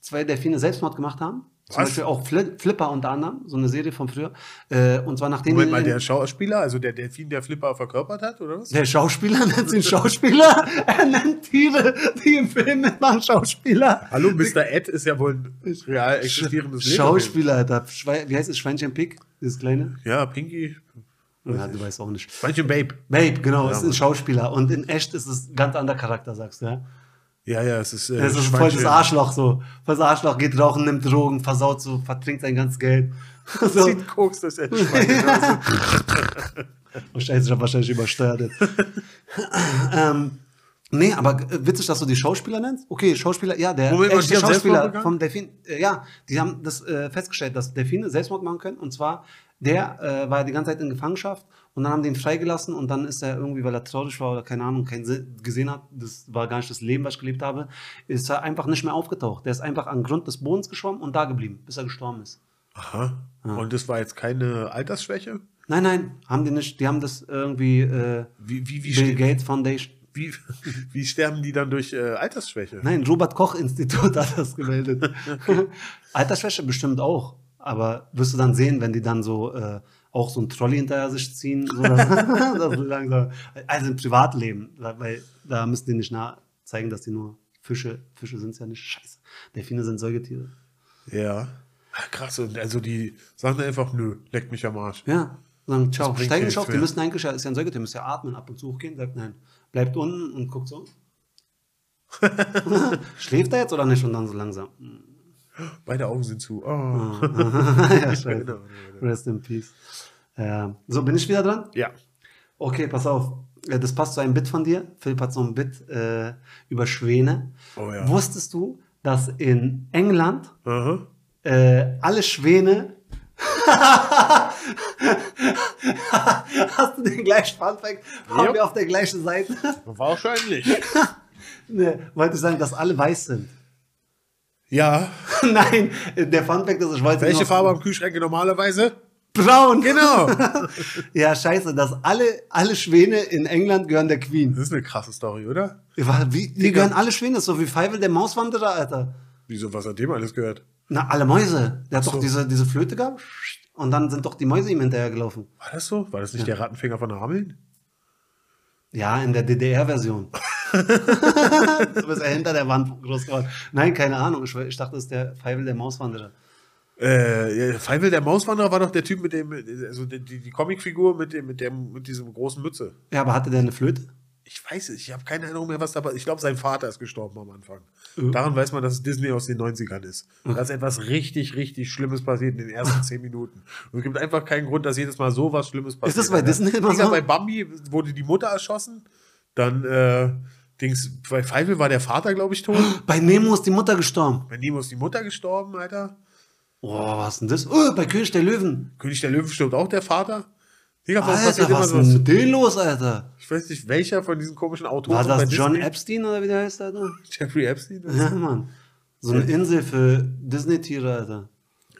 Speaker 1: zwei Delfine Selbstmord gemacht haben. Zum
Speaker 2: Was?
Speaker 1: Beispiel auch Fli Flipper unter anderem, so eine Serie von früher. Äh, und zwar nachdem
Speaker 2: Moment mal, der Schauspieler, also der Delfin, der Flipper verkörpert hat, oder was?
Speaker 1: der Schauspieler nennt sich Schauspieler. er nennt Tiere, die im Film mitmachen, Schauspieler.
Speaker 2: Hallo, Mr. Ed ist ja wohl ein real existierendes Leben.
Speaker 1: Schauspieler, Alter. Wie heißt es? Schweinchen Pig? Dieses kleine?
Speaker 2: Ja, Pinky.
Speaker 1: Ja, du weißt auch nicht.
Speaker 2: Manche Babe.
Speaker 1: Babe, genau,
Speaker 2: Ja,
Speaker 1: ist ein Schauspieler. Und in echt ist es ein ganz anderer Charakter, sagst du, ja?
Speaker 2: Ja, ja, es ist. Äh,
Speaker 1: Es ist voll das Arschloch so. Voll das Arschloch, geht rauchen, nimmt Drogen, versaut so, vertrinkt sein ganzes Geld. so.
Speaker 2: Sieht Koks, das ist ja Schweine.
Speaker 1: Oh Scheiße, ich hab wahrscheinlich übersteuert. jetzt. ähm, nee, aber äh, witzig, dass du die Schauspieler nennst? Okay, Schauspieler, ja, der
Speaker 2: Moment
Speaker 1: echte Schauspieler vom Delfin, äh, ja, die haben das äh, festgestellt, dass Delfine Selbstmord machen können. Und zwar, der äh, war die ganze Zeit in Gefangenschaft und dann haben die ihn freigelassen und dann ist er irgendwie, weil er traurig war oder keine Ahnung, keinen Sinn gesehen hat, das war gar nicht das Leben, was ich gelebt habe, ist er einfach nicht mehr aufgetaucht. Der ist einfach an Grund des Bodens geschwommen und da geblieben, bis er gestorben ist.
Speaker 2: Aha. Und das war jetzt keine Altersschwäche?
Speaker 1: Nein, nein, haben die nicht, die haben das irgendwie äh,
Speaker 2: Wie, wie, wie,
Speaker 1: Bill Gates Foundation.
Speaker 2: wie, wie sterben die dann durch äh, Altersschwäche?
Speaker 1: Nein, Robert Koch Institut hat das gemeldet. Altersschwäche bestimmt auch. Aber wirst du dann sehen, wenn die dann so äh, auch so ein Trolley hinterher sich ziehen, so dass, dass langsam, also im Privatleben, weil da müssen die nicht nah zeigen, dass die nur Fische, Fische sind es ja nicht, scheiße. Delfine sind Säugetiere.
Speaker 2: Ja. Krass, also die sagen einfach, nö, leckt mich am Arsch.
Speaker 1: Ja, sagen, ciao, steigen nicht auf, die müssen eigentlich, ja, ist ja ein Säugetier, müsst ja atmen, ab und zu hochgehen, sagt nein, bleibt unten und guckt so. Schläft er jetzt oder nicht? Und dann so langsam.
Speaker 2: Beide Augen sind zu. Oh.
Speaker 1: ja, scheiße.
Speaker 2: Genau, genau.
Speaker 1: Rest in peace. Ja. So, bin ich wieder dran?
Speaker 2: Ja.
Speaker 1: Okay, pass auf. Äh, Das passt zu einem Bit von dir. Philipp hat so ein Bit äh, über Schwäne.
Speaker 2: Oh ja.
Speaker 1: Wusstest du, dass in England
Speaker 2: Aha.
Speaker 1: äh, alle Schwäne. Hast du den gleichen Funfact? Waren
Speaker 2: Ja.
Speaker 1: wir auf der gleichen Seite?
Speaker 2: Wahrscheinlich.
Speaker 1: ne, wollte ich sagen, dass alle weiß sind.
Speaker 2: Ja.
Speaker 1: Nein, der Funfact ist, ich wollte
Speaker 2: Welche Farbe haben Kühlschränke normalerweise?
Speaker 1: Braun.
Speaker 2: Genau.
Speaker 1: Ja, scheiße, dass alle, alle Schwäne in England gehören der Queen.
Speaker 2: Das ist eine krasse Story, oder?
Speaker 1: Wie, die gehören alle Schwäne, das ist so wie Feivel der Mauswanderer, Alter.
Speaker 2: Wieso, was hat dem alles gehört?
Speaker 1: Na, alle Mäuse. Der hat
Speaker 2: so.
Speaker 1: doch diese, diese Flöte gehabt und dann sind doch die Mäuse ihm hinterhergelaufen.
Speaker 2: War das so? War das nicht der Rattenfinger von der Hameln?
Speaker 1: Ja, in der DDR-Version. du bist ja hinter der Wand groß geworden. Nein, keine Ahnung. Ich, ich dachte, das ist der Feivel der Mauswanderer.
Speaker 2: Äh, Feivel der Mauswanderer war doch der Typ mit dem, also die, die Comicfigur mit dem, mit dem, mit diesem großen Mütze.
Speaker 1: Ja, aber hatte der eine Flöte?
Speaker 2: Ich weiß es, ich habe keine Erinnerung mehr, was dabei Ich glaube, sein Vater ist gestorben am Anfang.
Speaker 1: Ja.
Speaker 2: Daran weiß man, dass es Disney aus den 90ern ist. Da ist etwas richtig, richtig Schlimmes passiert in den ersten zehn Minuten. Und es gibt einfach keinen Grund, dass jedes Mal so was Schlimmes passiert.
Speaker 1: das bei. Disney immer so?
Speaker 2: Bei Bambi wurde die Mutter erschossen. Dann, äh, Dings, bei Feivel war der Vater, glaube ich, tot.
Speaker 1: Bei Nemo ist die Mutter gestorben.
Speaker 2: Bei Nemo ist die Mutter gestorben, Alter.
Speaker 1: Oh, was ist denn das? Oh, bei König der Löwen.
Speaker 2: König der Löwen stirbt auch der Vater. Digga, warum
Speaker 1: Alter,
Speaker 2: passiert immer
Speaker 1: was ist
Speaker 2: sowas?
Speaker 1: denn mit denen los, Alter?
Speaker 2: Ich weiß nicht, welcher von diesen komischen Autoren
Speaker 1: War das John
Speaker 2: Disney-
Speaker 1: Epstein oder wie der heißt, Alter?
Speaker 2: Jeffrey Epstein?
Speaker 1: Ja, Mann. So eine Insel für Disney-Tiere, Alter.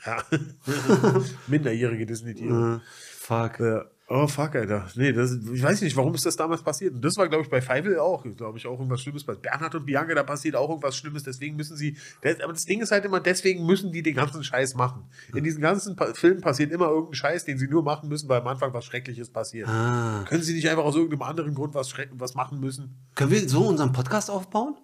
Speaker 2: Ja. Minderjährige Disney-Tiere.
Speaker 1: Fuck.
Speaker 2: Ja. Oh fuck, Alter. Nee, das, ich weiß nicht, warum ist das damals passiert. Und das war, glaube ich, bei Feivel auch, glaube ich, auch irgendwas Schlimmes. Bei Bernhard und Bianca, da passiert auch irgendwas Schlimmes. Deswegen müssen sie. Das, aber das Ding ist halt immer, deswegen müssen die den ganzen Scheiß machen. In diesen ganzen pa Filmen passiert immer irgendein Scheiß, den sie nur machen müssen, weil am Anfang was Schreckliches passiert.
Speaker 1: Ah.
Speaker 2: Können sie nicht einfach aus irgendeinem anderen Grund was, was machen müssen?
Speaker 1: Können wir so unseren Podcast aufbauen?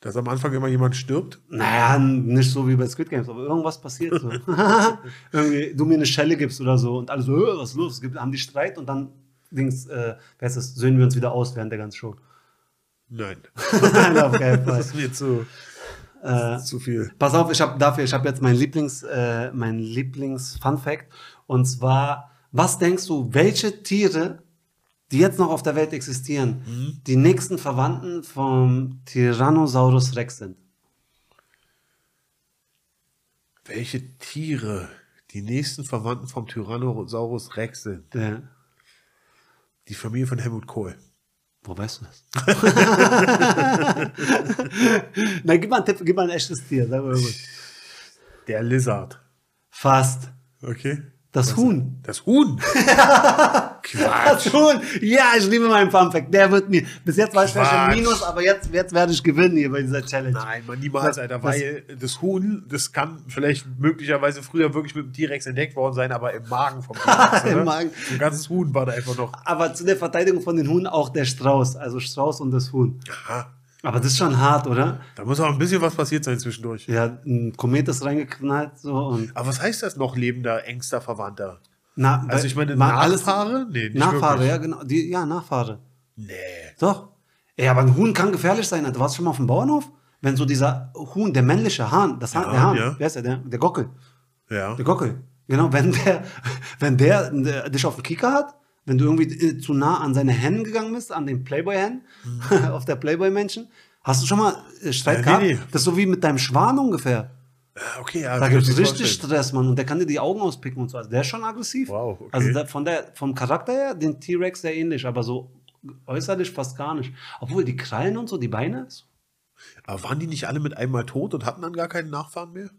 Speaker 2: Dass am Anfang immer jemand stirbt?
Speaker 1: Naja, nicht so wie bei Squid Games, aber irgendwas passiert so. Irgendwie, du mir eine Schelle gibst oder so und alle so, "Äh, was ist los? Haben die Streit und dann Dings, äh, wer ist das, söhnen wir uns wieder aus während der ganzen Show.
Speaker 2: Nein.
Speaker 1: Nein, auf keinen Fall.
Speaker 2: Das ist mir zu,
Speaker 1: Äh,
Speaker 2: zu viel.
Speaker 1: Pass auf, ich habe dafür, ich habe jetzt mein Lieblings, äh, mein Lieblings Fun Fact und zwar, was denkst du, welche Tiere, die jetzt noch auf der Welt existieren, die nächsten Verwandten vom Tyrannosaurus Rex sind?
Speaker 2: Welche Tiere die nächsten Verwandten vom Tyrannosaurus Rex sind?
Speaker 1: Der,
Speaker 2: Die Familie von Helmut Kohl.
Speaker 1: wo weißt du das? Nein, gib mal einen Tipp, gib mal ein echtes Tier.
Speaker 2: Der Lizard.
Speaker 1: Fast.
Speaker 2: Okay.
Speaker 1: Das Huhn.
Speaker 2: Das Huhn. Quatsch.
Speaker 1: Das Huhn. Ja, ich liebe meinen Fun Fact. Der wird mir. Bis jetzt war ich vielleicht
Speaker 2: Quatsch.
Speaker 1: Minus, aber jetzt, jetzt werde ich gewinnen hier bei dieser Challenge.
Speaker 2: Nein, man niemals, Alter,
Speaker 1: Das-
Speaker 2: weil das Huhn, das kann vielleicht möglicherweise früher wirklich mit dem T-Rex entdeckt worden sein, aber im Magen vom T-Rex.
Speaker 1: Im? Magen.
Speaker 2: Ein ganzes Huhn war da einfach noch.
Speaker 1: Aber zu der Verteidigung von den Huhn auch der Strauß. Also Strauß und das Huhn.
Speaker 2: Aha.
Speaker 1: Aber das ist schon hart, oder?
Speaker 2: Da muss auch ein bisschen was passiert sein zwischendurch.
Speaker 1: Ja, ein Komet ist reingeknallt so und.
Speaker 2: Aber was heißt das noch lebender, engster Verwandter?
Speaker 1: Na,
Speaker 2: Also ich meine, Nachfahre? Nee, nicht
Speaker 1: Nachfahre, ja, genau. Die, ja, Nachfahre.
Speaker 2: Nee.
Speaker 1: Doch. Ja, aber ein Huhn kann gefährlich sein. Du warst schon mal auf dem Bauernhof? Wenn so dieser Huhn, der männliche Hahn, das Hahn,
Speaker 2: Ja,
Speaker 1: der Hahn,
Speaker 2: ja.
Speaker 1: wer ist der? Der, der Gockel.
Speaker 2: Ja.
Speaker 1: Der Gockel. Genau, wenn der, wenn der, äh, dich auf den Kicker hat, wenn du irgendwie äh, zu nah an seine Hennen gegangen bist, an den Playboy-Hennen, auf der Playboy-Menschen, hast du schon mal äh, Streit
Speaker 2: Ja, nee,
Speaker 1: gehabt?
Speaker 2: nee.
Speaker 1: Das ist so wie mit deinem Schwan ungefähr.
Speaker 2: Okay, ja.
Speaker 1: Da gibt es richtig
Speaker 2: vorstellen.
Speaker 1: Stress, Mann. Und der kann dir die Augen auspicken und so. Also der ist schon aggressiv.
Speaker 2: Wow, okay.
Speaker 1: Also da, von der, vom Charakter her, den T-Rex sehr ähnlich, aber so äußerlich fast gar nicht. Obwohl die Krallen und so, die Beine. so-
Speaker 2: Aber waren die nicht alle mit einmal tot und hatten dann gar keinen Nachfahren mehr?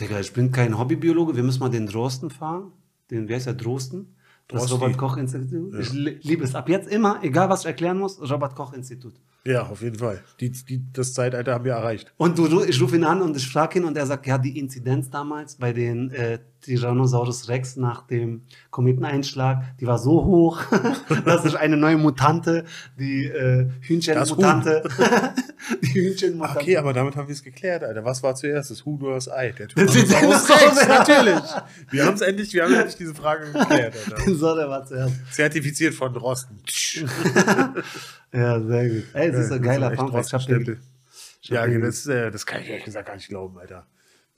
Speaker 1: Digga, ich bin kein Hobbybiologe. Wir müssen mal den Drosten fahren. Den, wer ist der Drosten? Das. Robert Koch Institut. Ich li- liebe es. Ab jetzt immer, egal was ich erklären muss, Robert Koch Institut.
Speaker 2: Ja, auf jeden Fall. Die, die, das Zeitalter haben wir erreicht.
Speaker 1: Und du, du, ich rufe ihn an und ich frage ihn und er sagt, ja, die Inzidenz damals bei den äh, Tyrannosaurus Rex nach dem Kometeneinschlag, die war so hoch, dass sich eine neue Mutante, die äh, Hühnchenmutante, die Hühnchenmutante,
Speaker 2: Okay, aber damit haben wir es geklärt, Alter. Was war zuerst, das Huhn oder das Ei? Der Tyrannosaurus Rex, natürlich. Wir haben es endlich, wir haben endlich diese Frage geklärt, Alter.
Speaker 1: so, der war zuerst.
Speaker 2: Zertifiziert von Drosten.
Speaker 1: Ja, sehr gut. Ey, das ist ein geiler Fact. Ich hab den-
Speaker 2: Ja, das, äh, das kann ich ehrlich gesagt gar nicht glauben, Alter.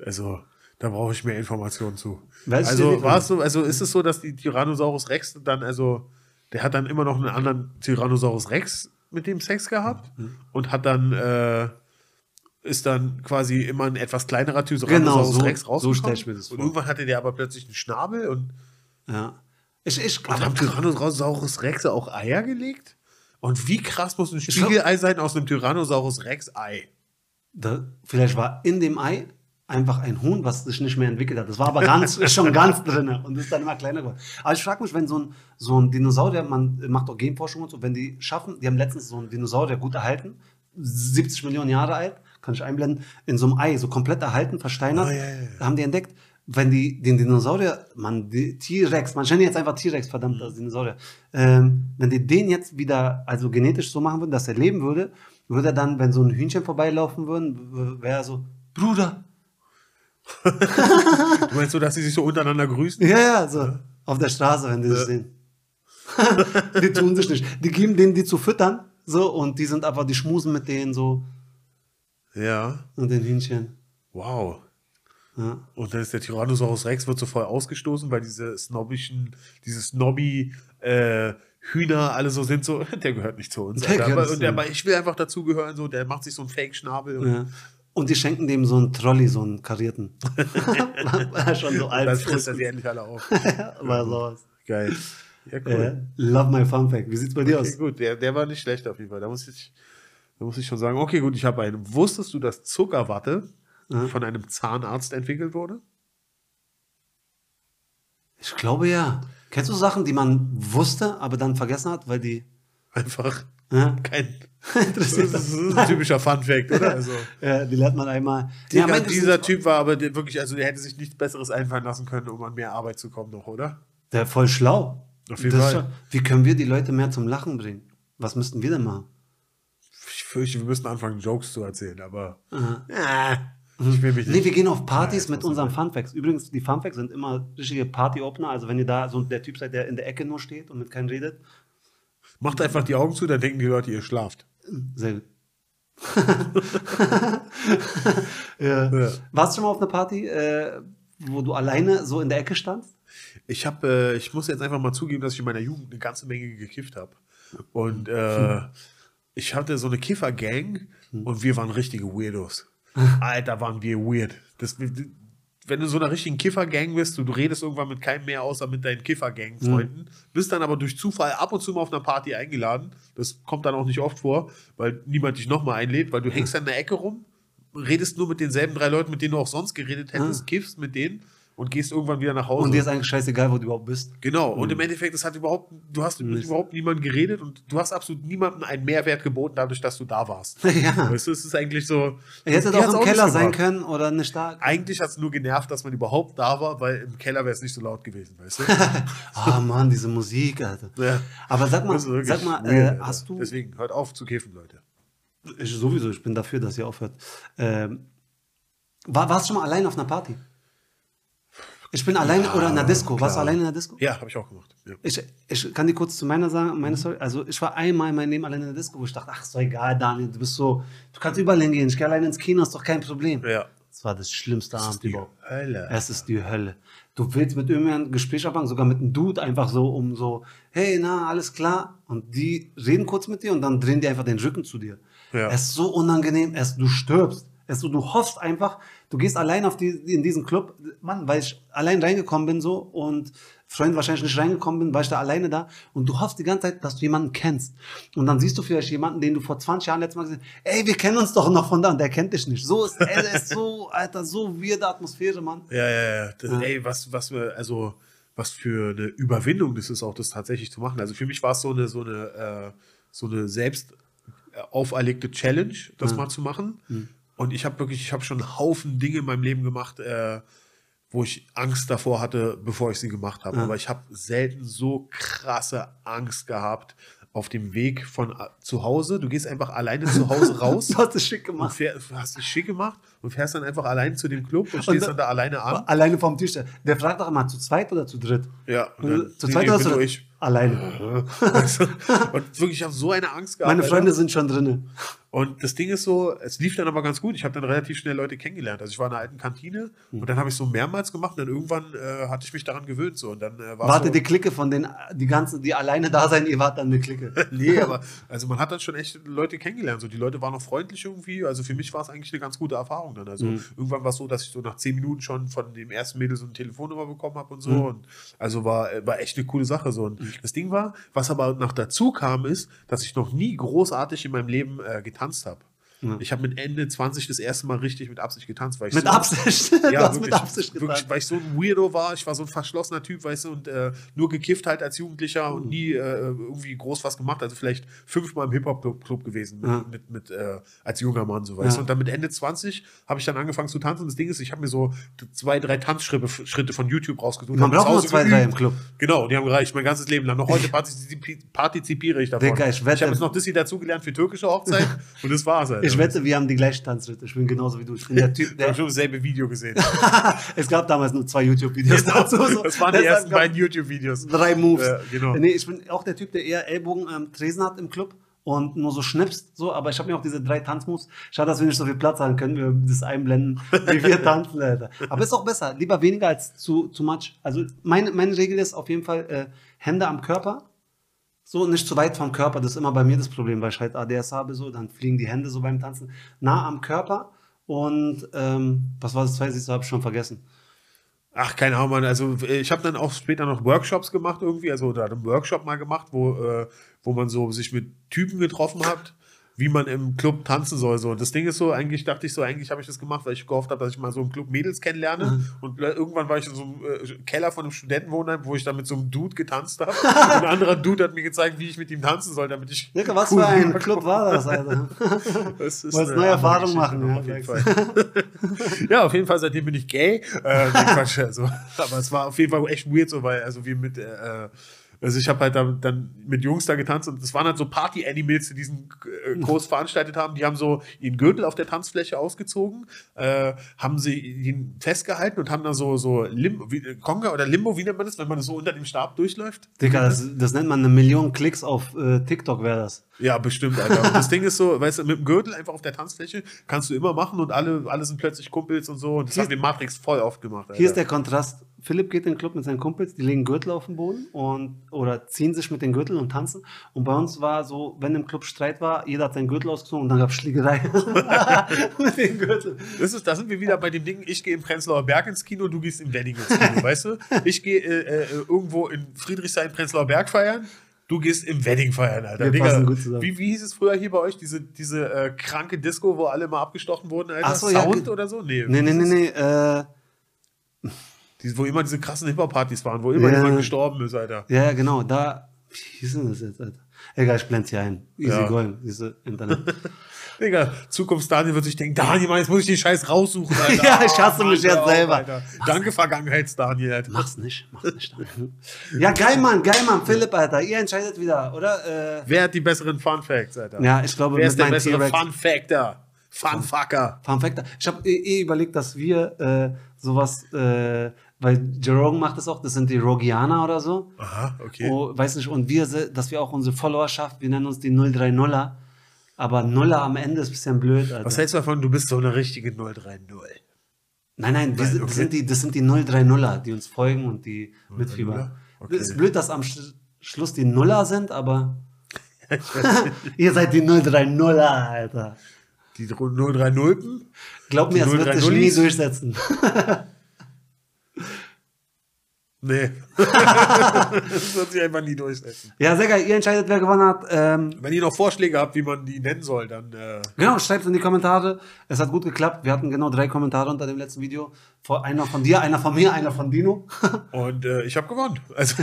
Speaker 2: Also, da brauche ich mehr Informationen zu.
Speaker 1: Weißt du
Speaker 2: also,
Speaker 1: nicht,
Speaker 2: war es so, also ist es so, dass die Tyrannosaurus Rex dann, also, der hat dann immer noch einen anderen Tyrannosaurus Rex mit dem Sex gehabt
Speaker 1: Mhm.
Speaker 2: und hat dann, äh, ist dann quasi immer ein etwas kleinerer Tyrannosaurus
Speaker 1: Genau, so-
Speaker 2: Rex
Speaker 1: so
Speaker 2: rausgekommen.
Speaker 1: stell ich mir das
Speaker 2: Und
Speaker 1: vor.
Speaker 2: irgendwann hatte der aber plötzlich einen Schnabel und,
Speaker 1: Ja. Ich, ich,
Speaker 2: und haben Tyrannosaurus Rex auch Eier gelegt? Und wie krass muss ein Spiegelei sein aus einem Tyrannosaurus Rex Ei?
Speaker 1: da, vielleicht war in dem Ei einfach ein Huhn, was sich nicht mehr entwickelt hat. Das war aber ganz, schon ganz drin und ist dann immer kleiner geworden. Aber ich frage mich, wenn so ein, so ein Dinosaurier, man macht auch Genforschung und so, wenn die schaffen, die haben letztens so einen Dinosaurier gut erhalten, 70 Millionen Jahre alt, kann ich einblenden, in so einem Ei, so komplett erhalten, versteinert,
Speaker 2: Ah, ja, ja, ja.
Speaker 1: haben die entdeckt, wenn die den Dinosaurier, man, T-Rex, man nennt ihn jetzt einfach T-Rex, verdammt, das Dinosaurier, ähm, wenn die den jetzt wieder, also genetisch so machen würden, dass er leben würde, würde er dann, wenn so ein Hühnchen vorbeilaufen würden, wäre er so, Bruder,
Speaker 2: Du meinst so, dass sie sich so untereinander grüßen?
Speaker 1: Ja, ja, so. Auf der Straße, wenn die sich
Speaker 2: Ja.
Speaker 1: sehen. die tun sich nicht. Die geben denen die zu füttern, so, und die sind einfach, die schmusen mit denen so
Speaker 2: Ja.
Speaker 1: und den Hühnchen.
Speaker 2: Wow.
Speaker 1: Ja.
Speaker 2: Und dann ist der Tyrannosaurus Rex wird so voll ausgestoßen, weil diese snobbischen, diese snobby äh, Hühner alle so sind, so, der gehört nicht zu uns.
Speaker 1: Der
Speaker 2: Alter. und der, ich will einfach dazugehören, so, der macht sich so einen Fake-Schnabel. und
Speaker 1: Ja. Und die schenken dem so einen Trolley, so einen karierten. Schon so alt.
Speaker 2: Dann frisst er sie endlich alle auf.
Speaker 1: War sowas.
Speaker 2: Geil. Ja, cool.
Speaker 1: Äh, love my fun fact. Wie sieht's bei dir
Speaker 2: Okay,
Speaker 1: aus?
Speaker 2: gut, der, der war nicht schlecht auf jeden Fall. Da muss ich, da muss ich schon sagen, okay, gut, ich habe einen. Wusstest du, dass Zuckerwatte von einem Zahnarzt entwickelt wurde?
Speaker 1: Ich glaube ja. Kennst du Sachen, die man wusste, aber dann vergessen hat, weil die.
Speaker 2: Einfach
Speaker 1: Ja?
Speaker 2: kein. Das ist, das ist ein typischer Fun-Fact, oder? Also,
Speaker 1: Ja, die lernt man einmal.
Speaker 2: Digga,
Speaker 1: Ende
Speaker 2: dieser Typ war aber wirklich, also der hätte sich nichts Besseres einfallen lassen können, um an mehr Arbeit zu kommen, noch, oder?
Speaker 1: Der voll schlau.
Speaker 2: Auf jeden
Speaker 1: Das
Speaker 2: Fall.
Speaker 1: schon- Wie können wir die Leute mehr zum Lachen bringen? Was müssten wir denn machen?
Speaker 2: Ich fürchte, wir müssen anfangen, Jokes zu erzählen, aber.
Speaker 1: Aha.
Speaker 2: Äh, ich will mich
Speaker 1: Nee,
Speaker 2: nicht.
Speaker 1: wir gehen auf Partys
Speaker 2: Ja,
Speaker 1: mit unseren Funfacts. Übrigens, die Funfacts sind immer richtige Party-Opener. Also wenn ihr da so der Typ seid, der in der Ecke nur steht und mit keinem redet,
Speaker 2: Macht einfach die Augen zu, dann denken die Leute, ihr schlaft.
Speaker 1: sehr gut. ja.
Speaker 2: Ja.
Speaker 1: Warst du schon mal auf einer Party, äh, wo du alleine so in der Ecke standst?
Speaker 2: Ich habe, äh, ich muss jetzt einfach mal zugeben, dass ich in meiner Jugend eine ganze Menge gekifft habe. Und äh, ich hatte so eine Kiffer-Gang und wir waren richtige Weirdos. Alter, waren wir weird. Das, wenn du so einer richtigen Kiffer-Gang bist, du, du redest irgendwann mit keinem mehr außer mit deinen Kiffer-Gang-Freunden, bist dann aber durch Zufall ab und zu mal auf einer Party eingeladen. Das kommt dann auch nicht oft vor, weil niemand dich nochmal einlädt, weil du hängst dann in der Ecke rum, redest nur mit denselben drei Leuten, mit denen du auch sonst geredet hättest, kiffst mit denen und gehst irgendwann wieder nach Hause.
Speaker 1: Und dir ist eigentlich scheißegal, wo du überhaupt bist.
Speaker 2: Genau, und im Endeffekt, es hat überhaupt, du hast mit
Speaker 1: Mist.
Speaker 2: überhaupt niemandem geredet und du hast absolut niemandem einen Mehrwert geboten, dadurch, dass du da warst.
Speaker 1: ja.
Speaker 2: Weißt du, es ist eigentlich so.
Speaker 1: Er hätte
Speaker 2: hat's
Speaker 1: im Keller sein können oder nicht da.
Speaker 2: Eigentlich hat es nur genervt, dass man überhaupt da war, weil im Keller wäre es nicht so laut gewesen, weißt du?
Speaker 1: Ah Mann, diese Musik, Alter.
Speaker 2: Ja.
Speaker 1: Aber sag mal,
Speaker 2: Das
Speaker 1: sag mal, äh, hast du
Speaker 2: Deswegen, hört auf zu kiffen, Leute.
Speaker 1: Ich sowieso, ich bin dafür, dass ihr aufhört. Ähm, war, warst du schon mal allein auf einer Party? Ich bin allein oder in einer Disco. Warst du
Speaker 2: klar.
Speaker 1: allein in einer Disco?
Speaker 2: Ja, habe ich auch gemacht. Ja.
Speaker 1: Ich, ich kann dir kurz zu meiner sagen, meine Story. Also ich war einmal in meinem Leben allein in der Disco, wo ich dachte, ach, ist doch egal, Daniel, du bist so, du kannst überall hingehen, ich gehe allein ins Kino, ist doch kein Problem.
Speaker 2: ja.
Speaker 1: Das war das schlimmste
Speaker 2: Das ist
Speaker 1: Abend
Speaker 2: die
Speaker 1: überhaupt.
Speaker 2: Hölle.
Speaker 1: Es ist die Hölle. Du willst mit irgendjemandem ein Gespräch anfangen, sogar mit einem Dude, einfach so, um so, hey, na, alles klar. Und die reden kurz mit dir und dann drehen die einfach den Rücken zu dir.
Speaker 2: Ja.
Speaker 1: Es ist so unangenehm, es, du stirbst. Es, du hoffst einfach, du gehst allein auf die, in diesen Club, Mann, weil ich allein reingekommen bin so und Freund wahrscheinlich nicht reingekommen bin, war ich da alleine da und du hoffst die ganze Zeit, dass du jemanden kennst. Und dann siehst du vielleicht jemanden, den du vor 20 Jahren letztes Mal gesehen hast, ey, wir kennen uns doch noch von da und der kennt dich nicht. So ist, ey, ist so, Alter, so weirde Atmosphäre, Mann.
Speaker 2: Ja, ja, ja. Das,
Speaker 1: Ja.
Speaker 2: Ey, was, was wir, also, was für eine Überwindung das ist, auch das tatsächlich zu machen. Also für mich war es so eine, so eine, äh, so eine selbst äh, auferlegte Challenge, das
Speaker 1: Ja.
Speaker 2: mal zu machen. Und ich habe wirklich, ich habe schon einen Haufen Dinge in meinem Leben gemacht, äh, wo ich Angst davor hatte, bevor ich sie gemacht habe.
Speaker 1: Ja.
Speaker 2: Aber ich habe selten so krasse Angst gehabt auf dem Weg von äh, zu Hause. Du gehst einfach alleine zu Hause raus.
Speaker 1: Du hast es schick
Speaker 2: und
Speaker 1: gemacht.
Speaker 2: fähr, hast dich schick gemacht und fährst dann einfach allein zu dem Club und
Speaker 1: Und
Speaker 2: stehst
Speaker 1: da-
Speaker 2: dann da alleine an.
Speaker 1: Alleine vom Tisch. Der fragt doch immer, zu zweit oder zu dritt?
Speaker 2: Ja, und dann,
Speaker 1: zu zweit
Speaker 2: nee,
Speaker 1: oder zu dritt? Alleine.
Speaker 2: Du? und wirklich, ich habe so eine Angst gehabt.
Speaker 1: Meine
Speaker 2: Alter.
Speaker 1: Freunde sind schon drin.
Speaker 2: Und das Ding ist so, es lief dann aber ganz gut. Ich habe dann relativ schnell Leute kennengelernt. Also ich war in einer alten Kantine und dann habe ich so mehrmals gemacht und dann irgendwann äh, hatte ich mich daran gewöhnt. So. Und dann äh, war
Speaker 1: Warte
Speaker 2: so,
Speaker 1: die Clique von den, die ganzen, die alleine da sein, ihr wart dann eine Clique.
Speaker 2: Nee, aber also man hat dann schon echt Leute kennengelernt. So, die Leute waren auch freundlich irgendwie. Also für mich war es eigentlich eine ganz gute Erfahrung dann. Also irgendwann war es so, dass ich so nach zehn Minuten schon von dem ersten Mädel so eine Telefonnummer bekommen habe und so. Und also war, äh, war echt eine coole Sache. So. Und das Ding war, was aber noch dazu kam, ist, dass ich noch nie großartig in meinem Leben äh, getanzt habe. Ich habe mit Ende 20 das erste Mal richtig mit Absicht getanzt. Weil ich
Speaker 1: Mit
Speaker 2: so,
Speaker 1: Absicht. du
Speaker 2: ja,
Speaker 1: hast
Speaker 2: wirklich,
Speaker 1: mit Absicht
Speaker 2: wirklich,
Speaker 1: getan.
Speaker 2: weil ich so ein Weirdo war. Ich war so ein verschlossener Typ, weißt du, und äh, nur gekifft halt als Jugendlicher
Speaker 1: Mhm.
Speaker 2: und nie äh, irgendwie groß was gemacht. Also vielleicht fünfmal im Hip-Hop-Club gewesen mit,
Speaker 1: Ja.
Speaker 2: mit, mit äh, als junger Mann, so weißt
Speaker 1: Ja.
Speaker 2: du. Und dann mit Ende 20 habe ich dann angefangen zu tanzen. Das Ding ist, ich habe mir so zwei, drei Tanzschritte Schritte von YouTube rausgesucht.
Speaker 1: Man braucht
Speaker 2: zu
Speaker 1: nur zwei,
Speaker 2: geübt.
Speaker 1: drei im Club.
Speaker 2: Genau, die haben gereicht, mein ganzes Leben lang. Noch heute partizipi partizipiere ich davon.
Speaker 1: Digga, ich
Speaker 2: ich habe jetzt noch das hier dazugelernt für türkische Hochzeit und das war's halt.
Speaker 1: Ich Ich wette, wir haben die gleichen Tanzschritte. Ich bin genauso wie du. Ich bin der Typ,
Speaker 2: Ich
Speaker 1: der.
Speaker 2: habe schon dasselbe Video gesehen.
Speaker 1: es gab damals nur zwei YouTube-Videos dazu. so.
Speaker 2: das waren die
Speaker 1: Deshalb
Speaker 2: ersten beiden YouTube-Videos.
Speaker 1: Drei Moves.
Speaker 2: Ja, genau.
Speaker 1: Nee, ich bin auch der Typ, der eher Ellbogen am Tresen hat im Club und nur so schnipst, so, aber ich habe mir auch diese drei Tanzmoves. Schade, dass wir nicht so viel Platz haben, können wir das einblenden, wie wir tanzen, Alter. Aber ist auch besser, lieber weniger als zu, zu much. Also meine, meine Regel ist auf jeden Fall äh, Hände am Körper, so nicht zu weit vom Körper. Das ist immer bei mir das Problem, weil ich halt ADS habe, so, dann fliegen die Hände so beim Tanzen nah am Körper. Und ähm, was war das zweite? Das habe ich schon vergessen.
Speaker 2: Ach, keine Ahnung, Mann. Also ich habe dann auch später noch Workshops gemacht irgendwie, also oder einen Workshop mal gemacht, wo, äh, wo man so sich mit Typen getroffen hat, wie man im Club tanzen soll. So. Und das Ding ist so, eigentlich dachte ich so, eigentlich habe ich das gemacht, weil ich gehofft habe, dass ich mal so im Club Mädels kennenlerne.
Speaker 1: Mhm.
Speaker 2: Und äh, irgendwann war ich in so einem äh, Keller von einem Studentenwohnheim, wo ich dann mit so einem Dude getanzt habe. Und ein anderer Dude hat mir gezeigt, wie ich mit ihm tanzen soll, damit ich.
Speaker 1: Digga, was
Speaker 2: cool
Speaker 1: für ein. Club war das, Alter?
Speaker 2: Das ist
Speaker 1: Wolltest neue Erfahrungen machen,
Speaker 2: noch,
Speaker 1: ja,
Speaker 2: auf jeden Fall. ja, auf jeden Fall, seitdem bin ich gay. Äh, Quatsch, also. Aber es war auf jeden Fall echt weird so, weil, also wir mit, äh, also ich habe halt dann, dann mit Jungs da getanzt und das waren halt so Party-Animals, die diesen äh, Kurs veranstaltet haben. Die haben so ihren Gürtel auf der Tanzfläche ausgezogen, äh, haben sie ihn festgehalten und haben da so, so Lim wie, äh, Conga oder Limbo, wie nennt man das, wenn man das so unter dem Stab durchläuft?
Speaker 1: Digga, das, das nennt man eine Million Klicks auf äh, TikTok, wäre das.
Speaker 2: Ja, bestimmt, Alter. Und das Ding ist so, weißt du, mit dem Gürtel einfach auf der Tanzfläche kannst du immer machen und alle, alle sind plötzlich Kumpels und so. Und das
Speaker 1: Hier-
Speaker 2: haben wir Matrix voll oft gemacht. Alter.
Speaker 1: Hier ist der Kontrast. Philipp geht in den Club mit seinen Kumpels, die legen Gürtel auf den Boden und oder ziehen sich mit den Gürteln und tanzen. Und bei uns war so, wenn im Club Streit war, jeder hat seinen Gürtel ausgezogen und dann gab es Schlägerei mit den Gürteln.
Speaker 2: Das ist, da sind wir wieder bei dem Ding, ich gehe im Prenzlauer Berg ins Kino, du gehst im Wedding ins Kino, weißt du? Ich gehe äh, äh, irgendwo in Friedrichshain, Prenzlauer Berg feiern, du gehst im Wedding feiern, Alter.
Speaker 1: Wir passen gut zusammen.
Speaker 2: Wie, wie hieß es früher hier bei euch, diese, diese äh, kranke Disco, wo alle mal abgestochen wurden, Alter?
Speaker 1: Ach so, ja,
Speaker 2: Sound
Speaker 1: ge-
Speaker 2: oder so? Nee.
Speaker 1: Nee, nee, nee, nee. Äh,
Speaker 2: Diese, wo immer diese krassen Hip-Hop-Partys waren, wo immer
Speaker 1: Ja.
Speaker 2: jemand gestorben ist, Alter.
Speaker 1: ja, genau. Da. Wie hieß denn das jetzt, Alter? Egal, ich blende hier ein. Easy
Speaker 2: Ja.
Speaker 1: going, diese Internet.
Speaker 2: Digga, Zukunfts-Daniel wird sich denken, Daniel, Mann, jetzt muss ich den Scheiß raussuchen, Alter.
Speaker 1: Ja, ich hasse mich
Speaker 2: Mann,
Speaker 1: jetzt selber.
Speaker 2: Alter. Danke, Vergangenheits-Daniel, Alter.
Speaker 1: mach's nicht, mach's nicht. ja, geil, Mann, geil, Mann. Philipp, Alter. Ihr entscheidet wieder, oder? Äh,
Speaker 2: Wer hat die besseren Fun Facts, Alter?
Speaker 1: ja, ich glaube,
Speaker 2: Wer ist der bessere. Fun Factor? Fun Fucker.
Speaker 1: Fun Fact. Ich habe eh, eh überlegt, dass wir äh, sowas, äh, weil Jerome macht das auch, das sind die Rogianer oder so.
Speaker 2: Aha, okay.
Speaker 1: Oh, weiß nicht, und wir, dass wir auch unsere Followerschaft, wir nennen uns die 030er. Aber Nuller am Ende ist ein bisschen blöd. Alter.
Speaker 2: Was hältst du davon, du bist so eine richtige 030?
Speaker 1: Nein, nein, sind,
Speaker 2: okay.
Speaker 1: das, sind die, das sind die 030er, die uns folgen und die mitfiebern.
Speaker 2: Okay.
Speaker 1: Es ist blöd, dass am Sch Schluss die Nuller sind, aber ihr seid die 030er, Alter.
Speaker 2: Die 030?
Speaker 1: Glaub mir,
Speaker 2: Die
Speaker 1: es wird sich
Speaker 2: 030
Speaker 1: nie durchsetzen.
Speaker 2: Nee. das wird sich einfach nie durchsetzen.
Speaker 1: Ja, sehr geil. Ihr entscheidet, wer gewonnen hat. Ähm,
Speaker 2: Wenn ihr noch Vorschläge habt, wie man die nennen soll, dann äh,
Speaker 1: genau, schreibt in die Kommentare. Es hat gut geklappt. Wir hatten genau drei Kommentare unter dem letzten Video. Einer von dir, einer von mir, einer von Dino.
Speaker 2: und äh, ich habe gewonnen. Also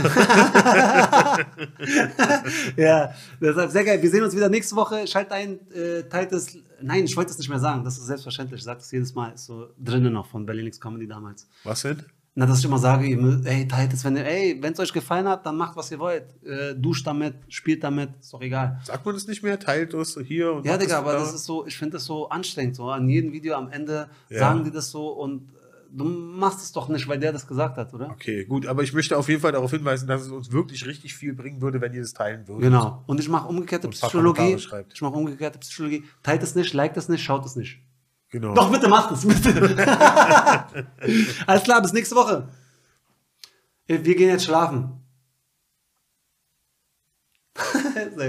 Speaker 1: ja, deshalb sehr geil. Wir sehen uns wieder nächste Woche. Schalt ein, äh, teilt es. Nein, ich wollte es nicht mehr sagen. Das ist selbstverständlich. Ich sage es jedes Mal. Ist so drinnen noch von Berlin X Comedy damals.
Speaker 2: was denn?
Speaker 1: Na, dass ich immer sage, ey, teilt es, wenn ihr, ey, wenn es euch gefallen hat, dann macht, was ihr wollt. Äh, duscht damit, spielt damit, ist doch egal.
Speaker 2: Sagt man das nicht mehr? Teilt es hier und
Speaker 1: Ja, Digga, aber
Speaker 2: da?
Speaker 1: das ist so, ich finde das so anstrengend. So an jedem Video am Ende
Speaker 2: Ja.
Speaker 1: sagen die das so und äh, du machst es doch nicht, weil der das gesagt hat, oder?
Speaker 2: Okay, gut, aber ich möchte auf jeden Fall darauf hinweisen, dass es uns wirklich richtig viel bringen würde, wenn ihr das teilen würdet.
Speaker 1: Genau. Und ich mache umgekehrte
Speaker 2: Und
Speaker 1: Psychologie. Ich mache umgekehrte Psychologie. Teilt es nicht, liked es nicht, schaut es nicht.
Speaker 2: Genau.
Speaker 1: Doch, bitte macht es, bitte. Alles klar, bis nächste Woche. Wir gehen jetzt schlafen. Sehr gut.